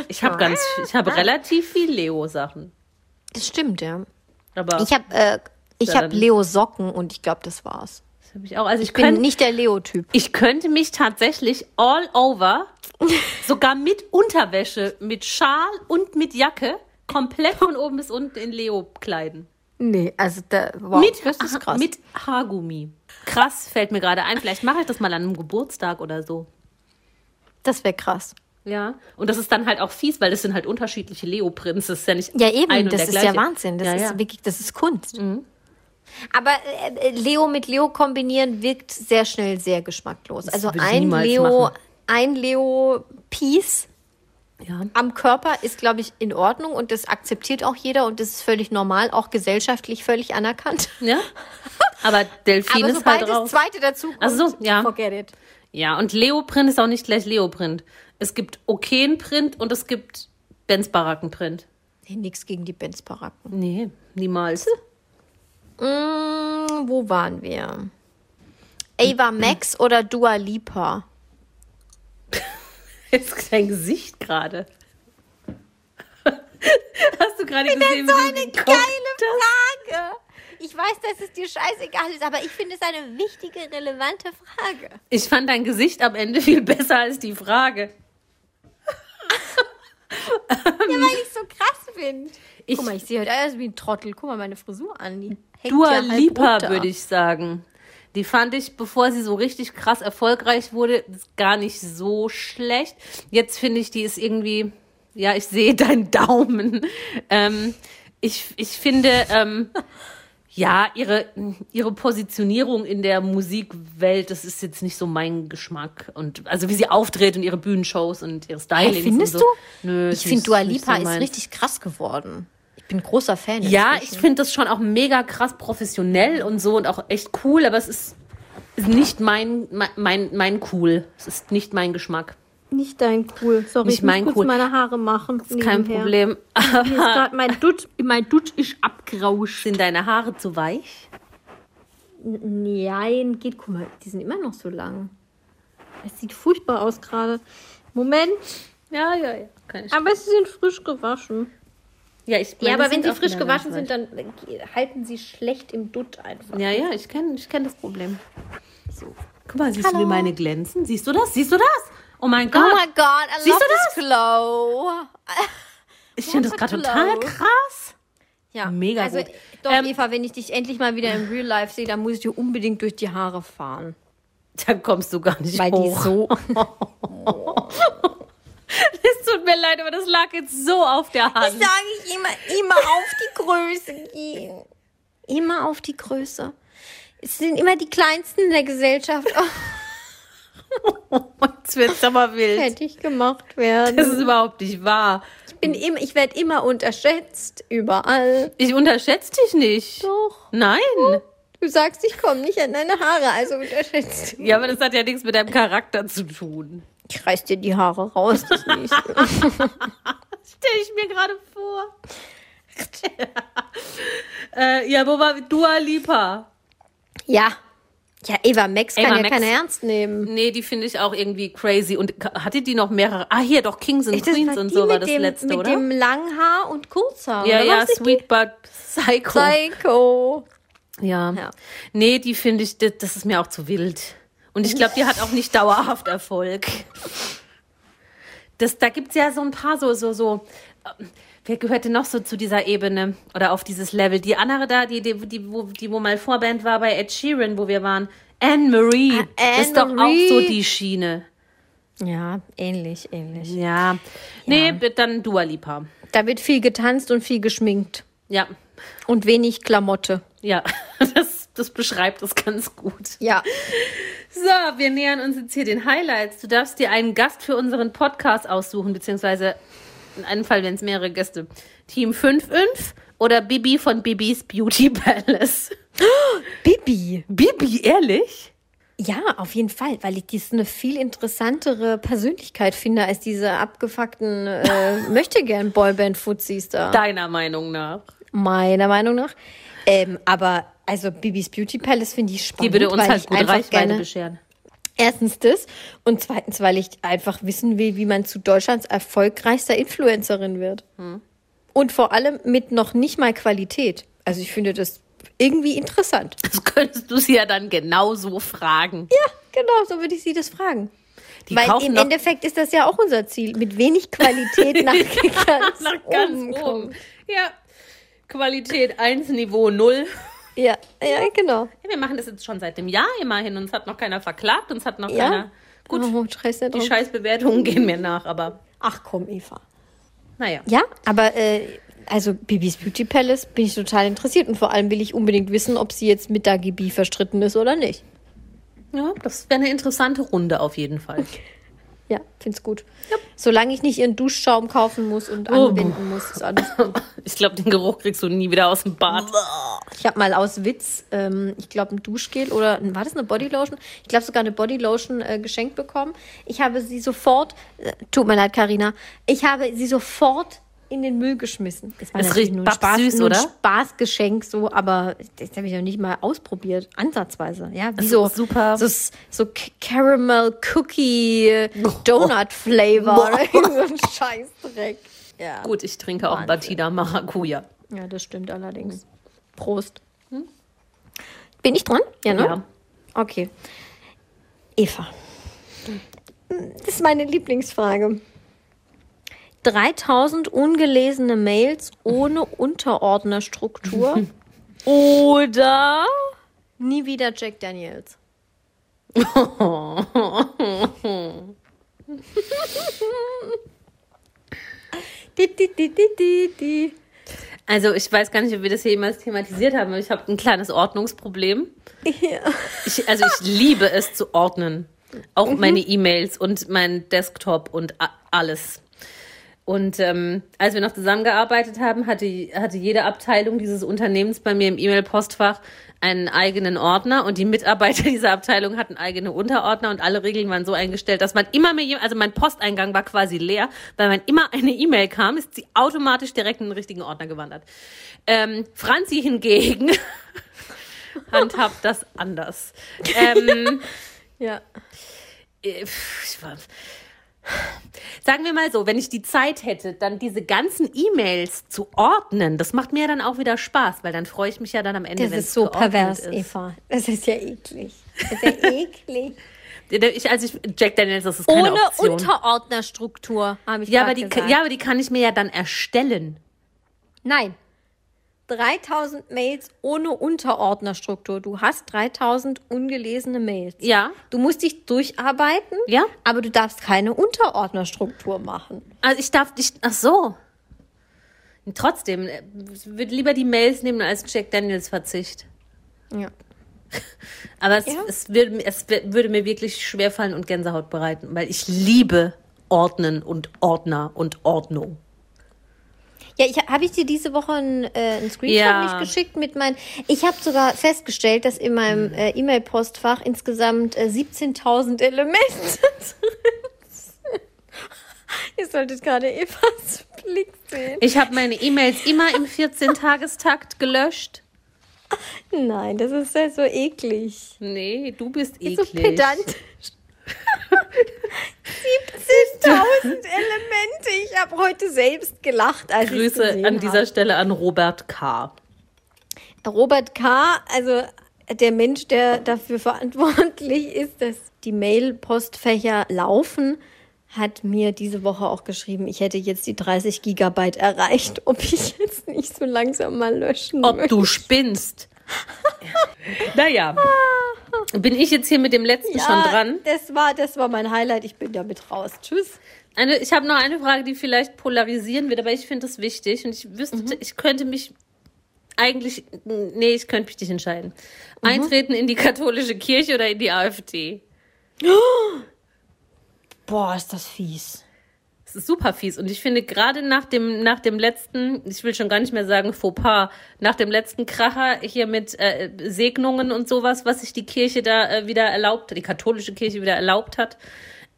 Speaker 3: ich habe ganz, ich habe relativ viel Leo-Sachen.
Speaker 2: Das stimmt, ja.
Speaker 3: Aber
Speaker 2: Ich habe äh, ich
Speaker 3: Ja,
Speaker 2: habe
Speaker 3: dann-
Speaker 2: Leo Socken und ich glaube, das war's.
Speaker 3: das habe ich auch. Also ich
Speaker 2: Ich bin nicht der Leo-Typ.
Speaker 3: ich könnte mich tatsächlich all over, sogar mit Unterwäsche, mit Schal und mit Jacke, komplett von oben bis unten in Leo kleiden.
Speaker 2: Nee, also da, wow,
Speaker 3: mit,
Speaker 2: das ist krass.
Speaker 3: mit Haargummi. Krass, fällt mir gerade ein. Vielleicht mache ich das mal an einem Geburtstag oder so.
Speaker 2: das wäre krass.
Speaker 3: Ja. Und das ist dann halt auch fies, weil das sind halt unterschiedliche Leo-Prints. Das ist ja nicht
Speaker 2: Ja, eben,
Speaker 3: ein und
Speaker 2: das ist ja
Speaker 3: gleiche.
Speaker 2: Wahnsinn. Das
Speaker 3: ja,
Speaker 2: ist
Speaker 3: ja. Mhm.
Speaker 2: wirklich, das ist Kunst. Aber äh, Leo mit Leo kombinieren wirkt sehr schnell sehr geschmacklos. also
Speaker 3: würde ich
Speaker 2: ein Leo,
Speaker 3: machen.
Speaker 2: ein Leo-Piece
Speaker 3: ja.
Speaker 2: am Körper ist, glaube ich, in Ordnung und das akzeptiert auch jeder und das ist völlig normal, auch gesellschaftlich völlig anerkannt.
Speaker 3: ja. Aber Delfin
Speaker 2: Aber
Speaker 3: ist halt
Speaker 2: das
Speaker 3: raus.
Speaker 2: zweite dazu kommt,
Speaker 3: Ach so, ja.
Speaker 2: forget it.
Speaker 3: Ja, und Leoprint ist auch nicht gleich Leoprint. Es gibt Okenprint und es gibt Benz-Baracken-Print.
Speaker 2: Nee, nix gegen die Benz-Baracken.
Speaker 3: Nee, niemals.
Speaker 2: Mm, wo waren wir? Ava Max oder Dua Lipa?
Speaker 3: Jetzt dein Gesicht gerade. Hast du gerade gesehen,
Speaker 2: so
Speaker 3: wie
Speaker 2: eine
Speaker 3: du geguckt
Speaker 2: geile? Frage. Ich weiß, dass es dir scheißegal ist, aber ich finde es eine wichtige, relevante Frage.
Speaker 3: Ich fand dein Gesicht am Ende viel besser als die Frage.
Speaker 2: Ja, weil ich so krass finde.
Speaker 3: Ich-
Speaker 2: Guck mal, ich sehe heute aus wie ein Trottel. Guck mal meine Frisur an. Die hängt
Speaker 3: Dua Lipa, würde ich sagen. Die fand ich, bevor sie so richtig krass erfolgreich wurde, gar nicht so schlecht. Jetzt finde ich, die ist irgendwie, ja, ich sehe deinen Daumen. Ähm, ich, ich finde, ähm, ja, ihre, ihre Positionierung in der Musikwelt, das ist jetzt nicht so mein Geschmack. Und also wie sie auftritt und ihre Bühnenshows und ihre Stylings
Speaker 2: Hey, findest
Speaker 3: so.
Speaker 2: du?
Speaker 3: Nö,
Speaker 2: ich finde, Dua Lipa
Speaker 3: so
Speaker 2: ist richtig krass geworden. Ich bin großer Fan.
Speaker 3: Ja, ich finde das schon auch mega krass professionell und so und auch echt cool, aber es ist, ist nicht mein, mein, mein, mein cool. Es ist nicht mein Geschmack.
Speaker 2: Nicht dein cool. Sorry,
Speaker 3: Nicht
Speaker 2: ich muss
Speaker 3: mein
Speaker 2: kurz
Speaker 3: cool.
Speaker 2: meine Haare machen.
Speaker 3: Ist kein Problem.
Speaker 2: Hier ist grad mein Dutt, mein Dutt ist abgerauscht.
Speaker 3: Sind deine Haare zu weich?
Speaker 2: Nein, geht, guck mal, die sind immer noch so lang. Es sieht furchtbar aus gerade. Moment,
Speaker 3: Ja, ja, ja. Kann ich.
Speaker 2: aber sie sind frisch gewaschen.
Speaker 3: Ja, ich,
Speaker 2: Ja,
Speaker 3: meine
Speaker 2: aber wenn sie frisch gewaschen sind, dann äh, halten sie schlecht im Dutt einfach.
Speaker 3: Ja, ja, ich kenne ich kenn das Problem. So. Guck mal, siehst
Speaker 2: Hallo.
Speaker 3: du, wie meine glänzen? Siehst du das? Siehst du das? Oh mein
Speaker 2: Oh
Speaker 3: Gott.
Speaker 2: my God, I
Speaker 3: Siehst
Speaker 2: love
Speaker 3: du
Speaker 2: this glow.
Speaker 3: ich finde das gerade total krass.
Speaker 2: Ja,
Speaker 3: Mega
Speaker 2: also,
Speaker 3: gut.
Speaker 2: Doch,
Speaker 3: Ähm,
Speaker 2: Eva, wenn ich dich endlich mal wieder im Real Life sehe, dann muss ich dir unbedingt durch die Haare fahren.
Speaker 3: Da kommst du gar nicht
Speaker 2: Weil die
Speaker 3: hoch.
Speaker 2: so.
Speaker 3: Es tut mir leid, aber das lag jetzt so auf der Hand.
Speaker 2: sage ich immer, immer auf die Größe gehen. Immer auf die Größe. Es sind immer die Kleinsten in der Gesellschaft. Oh,
Speaker 3: Jetzt wird's aber wild.
Speaker 2: fertig gemacht werden.
Speaker 3: Das ist überhaupt nicht wahr.
Speaker 2: ich bin immer, ich werde immer unterschätzt, überall.
Speaker 3: Ich unterschätze dich nicht.
Speaker 2: Doch.
Speaker 3: Nein.
Speaker 2: Du sagst, ich komme nicht an deine Haare, also unterschätzt.
Speaker 3: Ja, aber das hat ja nichts mit deinem Charakter zu tun.
Speaker 2: Ich reiß dir die Haare raus, das nächste.
Speaker 3: Stell ich mir gerade vor. äh, ja, wo war Dua Lipa?
Speaker 2: ja. Ja, Eva Max kann
Speaker 3: Eva
Speaker 2: ja
Speaker 3: Max.
Speaker 2: keiner ernst nehmen.
Speaker 3: Nee, die finde ich auch irgendwie crazy. Und hatte die noch mehrere? Ah, hier doch Kings and
Speaker 2: das
Speaker 3: Queens und so war
Speaker 2: mit
Speaker 3: das
Speaker 2: dem,
Speaker 3: letzte,
Speaker 2: mit
Speaker 3: oder?
Speaker 2: dem Langhaar und Kurzhaar.
Speaker 3: ja, ja,
Speaker 2: die?
Speaker 3: Sweet But Psycho.
Speaker 2: Psycho.
Speaker 3: Ja.
Speaker 2: Ja.
Speaker 3: Nee, die finde ich, das, das ist mir auch zu wild. Und ich glaube, die hat auch nicht dauerhaft Erfolg. Das, da gibt's ja so ein paar so, so, so. äh, Wer gehört denn noch so zu dieser Ebene oder auf dieses Level? Die andere da, die, die, die, wo, die wo mal Vorband war bei Ed Sheeran, wo wir waren. Anne-Marie.
Speaker 2: Ah,
Speaker 3: das ist doch auch
Speaker 2: Anne-Marie.
Speaker 3: so die Schiene.
Speaker 2: Ja, ähnlich, ähnlich.
Speaker 3: Ja. Nee, dann Dua Lipa.
Speaker 2: Da wird viel getanzt und viel geschminkt.
Speaker 3: Ja.
Speaker 2: Und wenig Klamotte.
Speaker 3: Ja. Das, das beschreibt es ganz gut.
Speaker 2: Ja.
Speaker 3: So, wir nähern uns jetzt hier den Highlights. Du darfst dir einen Gast für unseren Podcast aussuchen, beziehungsweise in einem Fall, wenn es mehrere Gäste. Team 5-5 oder Bibi von Bibis Beauty Palace.
Speaker 2: Bibi.
Speaker 3: Bibi, ehrlich?
Speaker 2: Ja, auf jeden Fall, weil ich dies eine viel interessantere Persönlichkeit finde als diese abgefuckten äh, möchte gern Boyband-Fuzis da.
Speaker 3: Deiner Meinung nach.
Speaker 2: Meiner Meinung nach. Ähm, aber also Bibis Beauty Palace finde ich spannend.
Speaker 3: Die würde uns halt gute Reichweite bescheren.
Speaker 2: Erstens das und zweitens, weil ich einfach wissen will, wie man zu Deutschlands erfolgreichster Influencerin wird.
Speaker 3: Hm.
Speaker 2: Und vor allem mit noch nicht mal Qualität. Also ich finde das irgendwie interessant.
Speaker 3: Das könntest du sie ja dann genauso fragen.
Speaker 2: Ja, genau, so würde ich sie das fragen.
Speaker 3: Die
Speaker 2: Weil im Endeffekt ist das ja auch unser Ziel, mit wenig Qualität nach ganz,
Speaker 3: Nach ganz
Speaker 2: oben
Speaker 3: oben. Ja. Qualität 1, Niveau 0.
Speaker 2: Ja, ja, genau.
Speaker 3: Ja, wir machen das jetzt schon seit dem Jahr immerhin. Uns hat noch keiner verklagt, uns hat noch
Speaker 2: Ja.
Speaker 3: keiner. Gut,
Speaker 2: oh, scheiß
Speaker 3: die. Scheißbewertungen gehen mir nach, aber
Speaker 2: Ach komm, Eva.
Speaker 3: naja.
Speaker 2: Ja, aber äh, also Bibis Beauty Palace bin ich total interessiert und vor allem will ich unbedingt wissen, ob sie jetzt mit Dagi B verstritten ist oder nicht.
Speaker 3: Ja, das wäre eine interessante Runde auf jeden Fall.
Speaker 2: Ja, find's gut. Solange ich nicht ihren Duschschaum kaufen muss und anwenden muss, ist alles gut.
Speaker 3: Ich glaube, den Geruch kriegst du nie wieder aus dem Bad.
Speaker 2: Ich habe mal aus Witz, ähm, ich glaube, ein Duschgel oder war das eine Bodylotion? Ich glaube sogar eine Bodylotion äh, geschenkt bekommen. Ich habe sie sofort, äh, tut mir leid, Karina, ich habe sie sofort in den Müll geschmissen. Das war
Speaker 3: Es
Speaker 2: natürlich
Speaker 3: riecht
Speaker 2: nur ein, Spaß,
Speaker 3: babsüß,
Speaker 2: nur ein
Speaker 3: oder?
Speaker 2: Spaßgeschenk, so, aber das habe ich noch nicht mal ausprobiert, ansatzweise. Ja, wie so
Speaker 3: super.
Speaker 2: so, so Caramel Cookie Donut Flavor oder irgend so ein Scheißdreck. Ja.
Speaker 3: Gut, ich trinke auch
Speaker 2: Wahnsinn.
Speaker 3: Batida Maracuja.
Speaker 2: Ja, das stimmt allerdings. Prost. Bin ich dran? Ja, ne?
Speaker 3: Ja.
Speaker 2: Okay. Eva. Das ist meine Lieblingsfrage. 3000 ungelesene Mails ohne Unterordnerstruktur oder nie wieder Jack Daniels.
Speaker 3: Also ich weiß gar nicht, ob wir das hier jemals thematisiert haben, aber ich habe ein kleines Ordnungsproblem.
Speaker 2: Ja.
Speaker 3: Ich, also ich liebe es zu ordnen. Auch meine E-Mails und mein Desktop und alles. Und ähm, als wir noch zusammengearbeitet haben, hatte, hatte jede Abteilung dieses Unternehmens bei mir im E-Mail-Postfach einen eigenen Ordner und die Mitarbeiter dieser Abteilung hatten eigene Unterordner und alle Regeln waren so eingestellt, dass man immer mehr, also mein Posteingang war quasi leer, weil wenn immer eine E-Mail kam, ist sie automatisch direkt in den richtigen Ordner gewandert. Ähm, Franzi hingegen handhabt das anders. Ähm,
Speaker 2: Ja.
Speaker 3: äh, ich war, sagen wir mal so, wenn ich die Zeit hätte, dann diese ganzen E-Mails zu ordnen, das macht mir dann auch wieder Spaß, weil dann freue ich mich ja dann am Ende,
Speaker 2: Das
Speaker 3: wenn
Speaker 2: ist
Speaker 3: es
Speaker 2: so pervers,
Speaker 3: ist.
Speaker 2: Eva. Das ist ja eklig. Das ist ja eklig.
Speaker 3: Ich, also ich, Jack Daniels, das ist keine
Speaker 2: Ohne
Speaker 3: Option.
Speaker 2: Unterordnerstruktur, habe ich
Speaker 3: ja, aber die,
Speaker 2: gesagt.
Speaker 3: ja, aber die kann ich mir ja dann erstellen.
Speaker 2: Nein. 3000 Mails ohne Unterordnerstruktur. Du hast 3000 ungelesene Mails.
Speaker 3: Ja.
Speaker 2: Du musst dich durcharbeiten,
Speaker 3: Ja.
Speaker 2: aber du darfst keine Unterordnerstruktur machen.
Speaker 3: Also ich darf nicht, ach so. Trotzdem, ich würde lieber die Mails nehmen als Jack Daniels Verzicht.
Speaker 2: Ja.
Speaker 3: Aber es,
Speaker 2: Ja.
Speaker 3: es, würde, es wür- würde mir wirklich schwerfallen und Gänsehaut bereiten, weil ich liebe Ordnen und Ordner und Ordnung.
Speaker 2: Ja, ich, habe ich dir diese Woche einen, äh, einen Screenshot
Speaker 3: Ja.
Speaker 2: nicht geschickt mit meinen. Ich habe sogar festgestellt, dass in meinem äh, E-Mail-Postfach insgesamt äh, 17.000 Elemente drin sind. Ihr solltet gerade Evas Blick sehen.
Speaker 3: Ich habe meine E-Mails immer im 14-Tagestakt gelöscht.
Speaker 2: Nein, das ist ja so eklig.
Speaker 3: Nee, du bist
Speaker 2: Ist so
Speaker 3: eklig.
Speaker 2: pedantisch. 17.000 Elemente. Ich habe heute selbst gelacht, als
Speaker 3: Grüße an dieser
Speaker 2: habe.
Speaker 3: Stelle an Robert K.
Speaker 2: Robert K., also der Mensch, der dafür verantwortlich ist, dass die Mail-Postfächer laufen, hat mir diese Woche auch geschrieben, ich hätte jetzt die 30 Gigabyte erreicht, ob ich jetzt nicht so langsam mal löschen
Speaker 3: Ob
Speaker 2: möchte.
Speaker 3: du spinnst. naja. Bin ich jetzt hier mit dem letzten schon dran?
Speaker 2: Das war, das war mein Highlight. Ich bin damit raus. Tschüss.
Speaker 3: Eine, ich habe noch eine Frage, die vielleicht polarisieren wird, aber ich finde das wichtig und ich wüsste,
Speaker 2: Mhm.
Speaker 3: ich könnte mich eigentlich, nee, ich könnte mich nicht entscheiden.
Speaker 2: Mhm.
Speaker 3: Eintreten in die katholische Kirche oder in die AfD?
Speaker 2: Boah, ist das fies.
Speaker 3: Es ist super fies. Und ich finde, gerade nach dem, nach dem letzten, ich will schon gar nicht mehr sagen Fauxpas, nach dem letzten Kracher hier mit äh, Segnungen und sowas, was sich die Kirche da äh, wieder erlaubt, die katholische Kirche wieder erlaubt hat.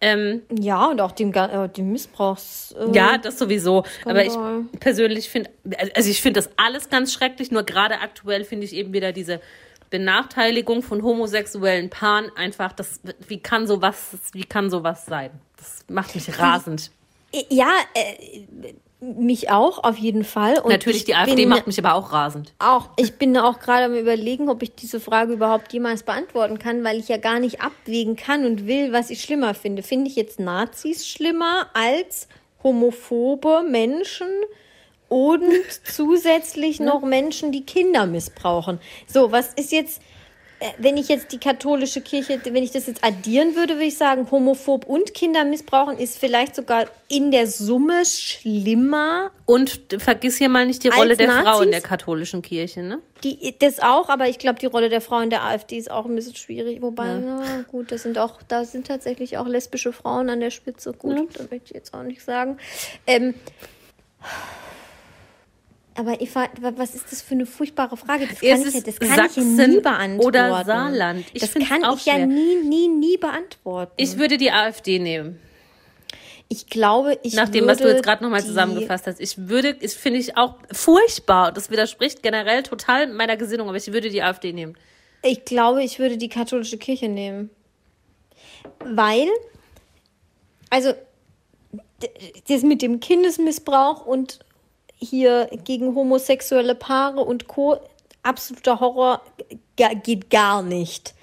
Speaker 3: Ähm,
Speaker 2: Ja, und auch dem, äh, dem Missbrauchs. Äh,
Speaker 3: ja, das sowieso. Aber ich
Speaker 2: Skandal.
Speaker 3: persönlich finde, also ich finde das alles ganz schrecklich, nur gerade aktuell finde ich eben wieder diese Benachteiligung von homosexuellen Paaren einfach, das, wie kann sowas, wie kann sowas sein? Das macht mich rasend.
Speaker 2: Ja, äh, mich auch, auf jeden Fall. Und
Speaker 3: Natürlich,
Speaker 2: ich
Speaker 3: die AfD
Speaker 2: bin
Speaker 3: macht mich aber auch rasend.
Speaker 2: Auch, ich bin auch gerade am überlegen, ob ich diese Frage überhaupt jemals beantworten kann, weil ich ja gar nicht abwägen kann und will, was ich schlimmer finde. Finde ich jetzt Nazis schlimmer als homophobe Menschen und zusätzlich noch Menschen, die Kinder missbrauchen? So, was ist jetzt, wenn ich jetzt die katholische Kirche, wenn ich das jetzt addieren würde, würde ich sagen, homophob und Kinder missbrauchen ist vielleicht sogar in der Summe schlimmer
Speaker 3: Und vergiss hier mal nicht die Rolle der Frau in
Speaker 2: Nazis?
Speaker 3: der katholischen Kirche, ne?
Speaker 2: Die, das auch, aber ich glaube, die Rolle der Frau in der AfD ist auch ein bisschen schwierig. Wobei, na gut, das sind auch, da sind tatsächlich auch lesbische Frauen an der Spitze. Gut, da möchte ich jetzt auch nicht sagen. Ähm, aber Eva, wa- was ist das für eine furchtbare Frage? Das kann, ich, ja- das kann ich ja nie beantworten.
Speaker 3: oder Saarland. Ich
Speaker 2: das kann ich ja
Speaker 3: schwer.
Speaker 2: nie, nie, nie beantworten.
Speaker 3: Ich würde die AfD nehmen.
Speaker 2: ich glaube, ich
Speaker 3: Nach dem, was du jetzt gerade nochmal zusammengefasst hast. Ich würde, ist finde ich auch furchtbar. Das widerspricht generell total meiner Gesinnung, aber ich würde die AfD nehmen.
Speaker 2: Ich glaube, ich würde die katholische Kirche nehmen. Weil, also, das mit dem Kindesmissbrauch und hier gegen homosexuelle Paare und Co. absoluter Horror geht gar nicht.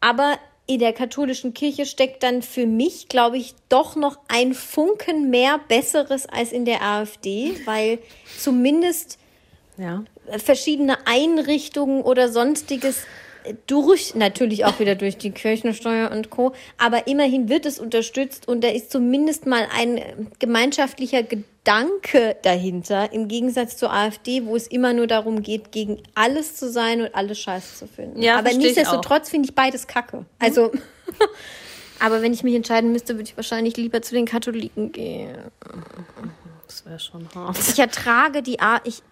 Speaker 2: Aber in der katholischen Kirche steckt dann für mich, glaube ich, doch noch ein Funken mehr Besseres als in der AfD, weil zumindest
Speaker 3: Ja.
Speaker 2: verschiedene Einrichtungen oder sonstiges durch, natürlich auch wieder durch die Kirchensteuer und Co., aber immerhin wird es unterstützt und da ist zumindest mal ein gemeinschaftlicher Gedanke dahinter, im Gegensatz zur AfD, wo es immer nur darum geht, gegen alles zu sein und alles scheiße zu finden.
Speaker 3: Ja,
Speaker 2: aber nichtsdestotrotz finde ich beides kacke. Also, aber wenn ich mich entscheiden müsste, würde ich wahrscheinlich lieber zu den Katholiken gehen.
Speaker 3: Das wäre schon hart.
Speaker 2: Ich ertrage die A ich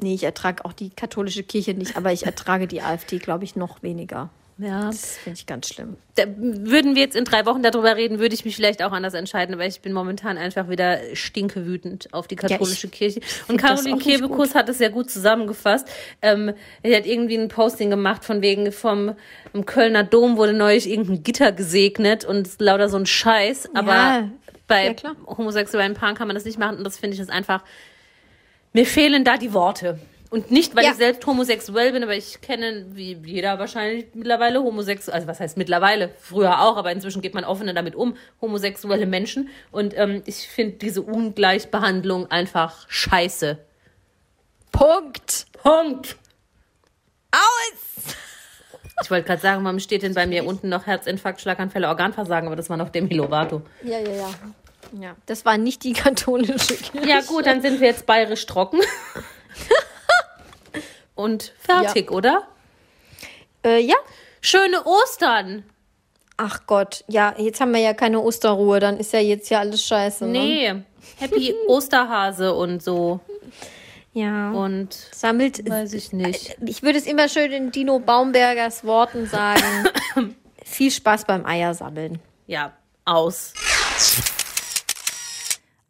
Speaker 2: Nee, ich ertrage auch die katholische Kirche nicht, aber ich ertrage die AfD, glaube ich, noch weniger.
Speaker 3: Ja.
Speaker 2: Das finde ich ganz schlimm.
Speaker 3: Da, würden wir jetzt in drei Wochen darüber reden, würde ich mich vielleicht auch anders entscheiden, weil ich bin momentan einfach wieder stinkewütend auf die katholische
Speaker 2: ich
Speaker 3: Kirche. Und Caroline Kebekus hat es sehr gut zusammengefasst. Ähm, sie hat irgendwie ein Posting gemacht von wegen vom Kölner Dom wurde neulich irgendein Gitter gesegnet und lauter so ein Scheiß. Aber
Speaker 2: Ja,
Speaker 3: bei
Speaker 2: ja,
Speaker 3: homosexuellen Paaren kann man das nicht machen und das finde ich ist einfach, mir fehlen da die Worte. Und nicht, weil
Speaker 2: Ja.
Speaker 3: ich selbst homosexuell bin, aber ich kenne, wie jeder wahrscheinlich mittlerweile homosexuell, also was heißt mittlerweile, früher auch, aber inzwischen geht man offener damit um, homosexuelle Menschen. Und ähm, ich finde diese Ungleichbehandlung einfach scheiße.
Speaker 2: Punkt.
Speaker 3: Punkt.
Speaker 2: Aus!
Speaker 3: Ich wollte gerade sagen, warum steht denn bei mir unten noch Herzinfarkt, Schlaganfälle, Organversagen, aber das war noch Demi Lovato.
Speaker 2: Ja, ja, ja. Ja, das war nicht die katholische Kirche.
Speaker 3: Ja gut, dann sind wir jetzt bayerisch trocken. Und fertig, oder?
Speaker 2: Äh, ja.
Speaker 3: Schöne Ostern.
Speaker 2: Ach Gott, ja, jetzt haben wir ja keine Osterruhe, dann ist ja jetzt ja alles scheiße. Ne?
Speaker 3: Nee, Happy Osterhase und so.
Speaker 2: Ja.
Speaker 3: Und
Speaker 2: Sammelt.
Speaker 3: weiß ich nicht.
Speaker 2: Ich würde es immer schön in Dino Baumbergers Worten sagen. Viel Spaß beim Eiersammeln.
Speaker 3: Ja, aus.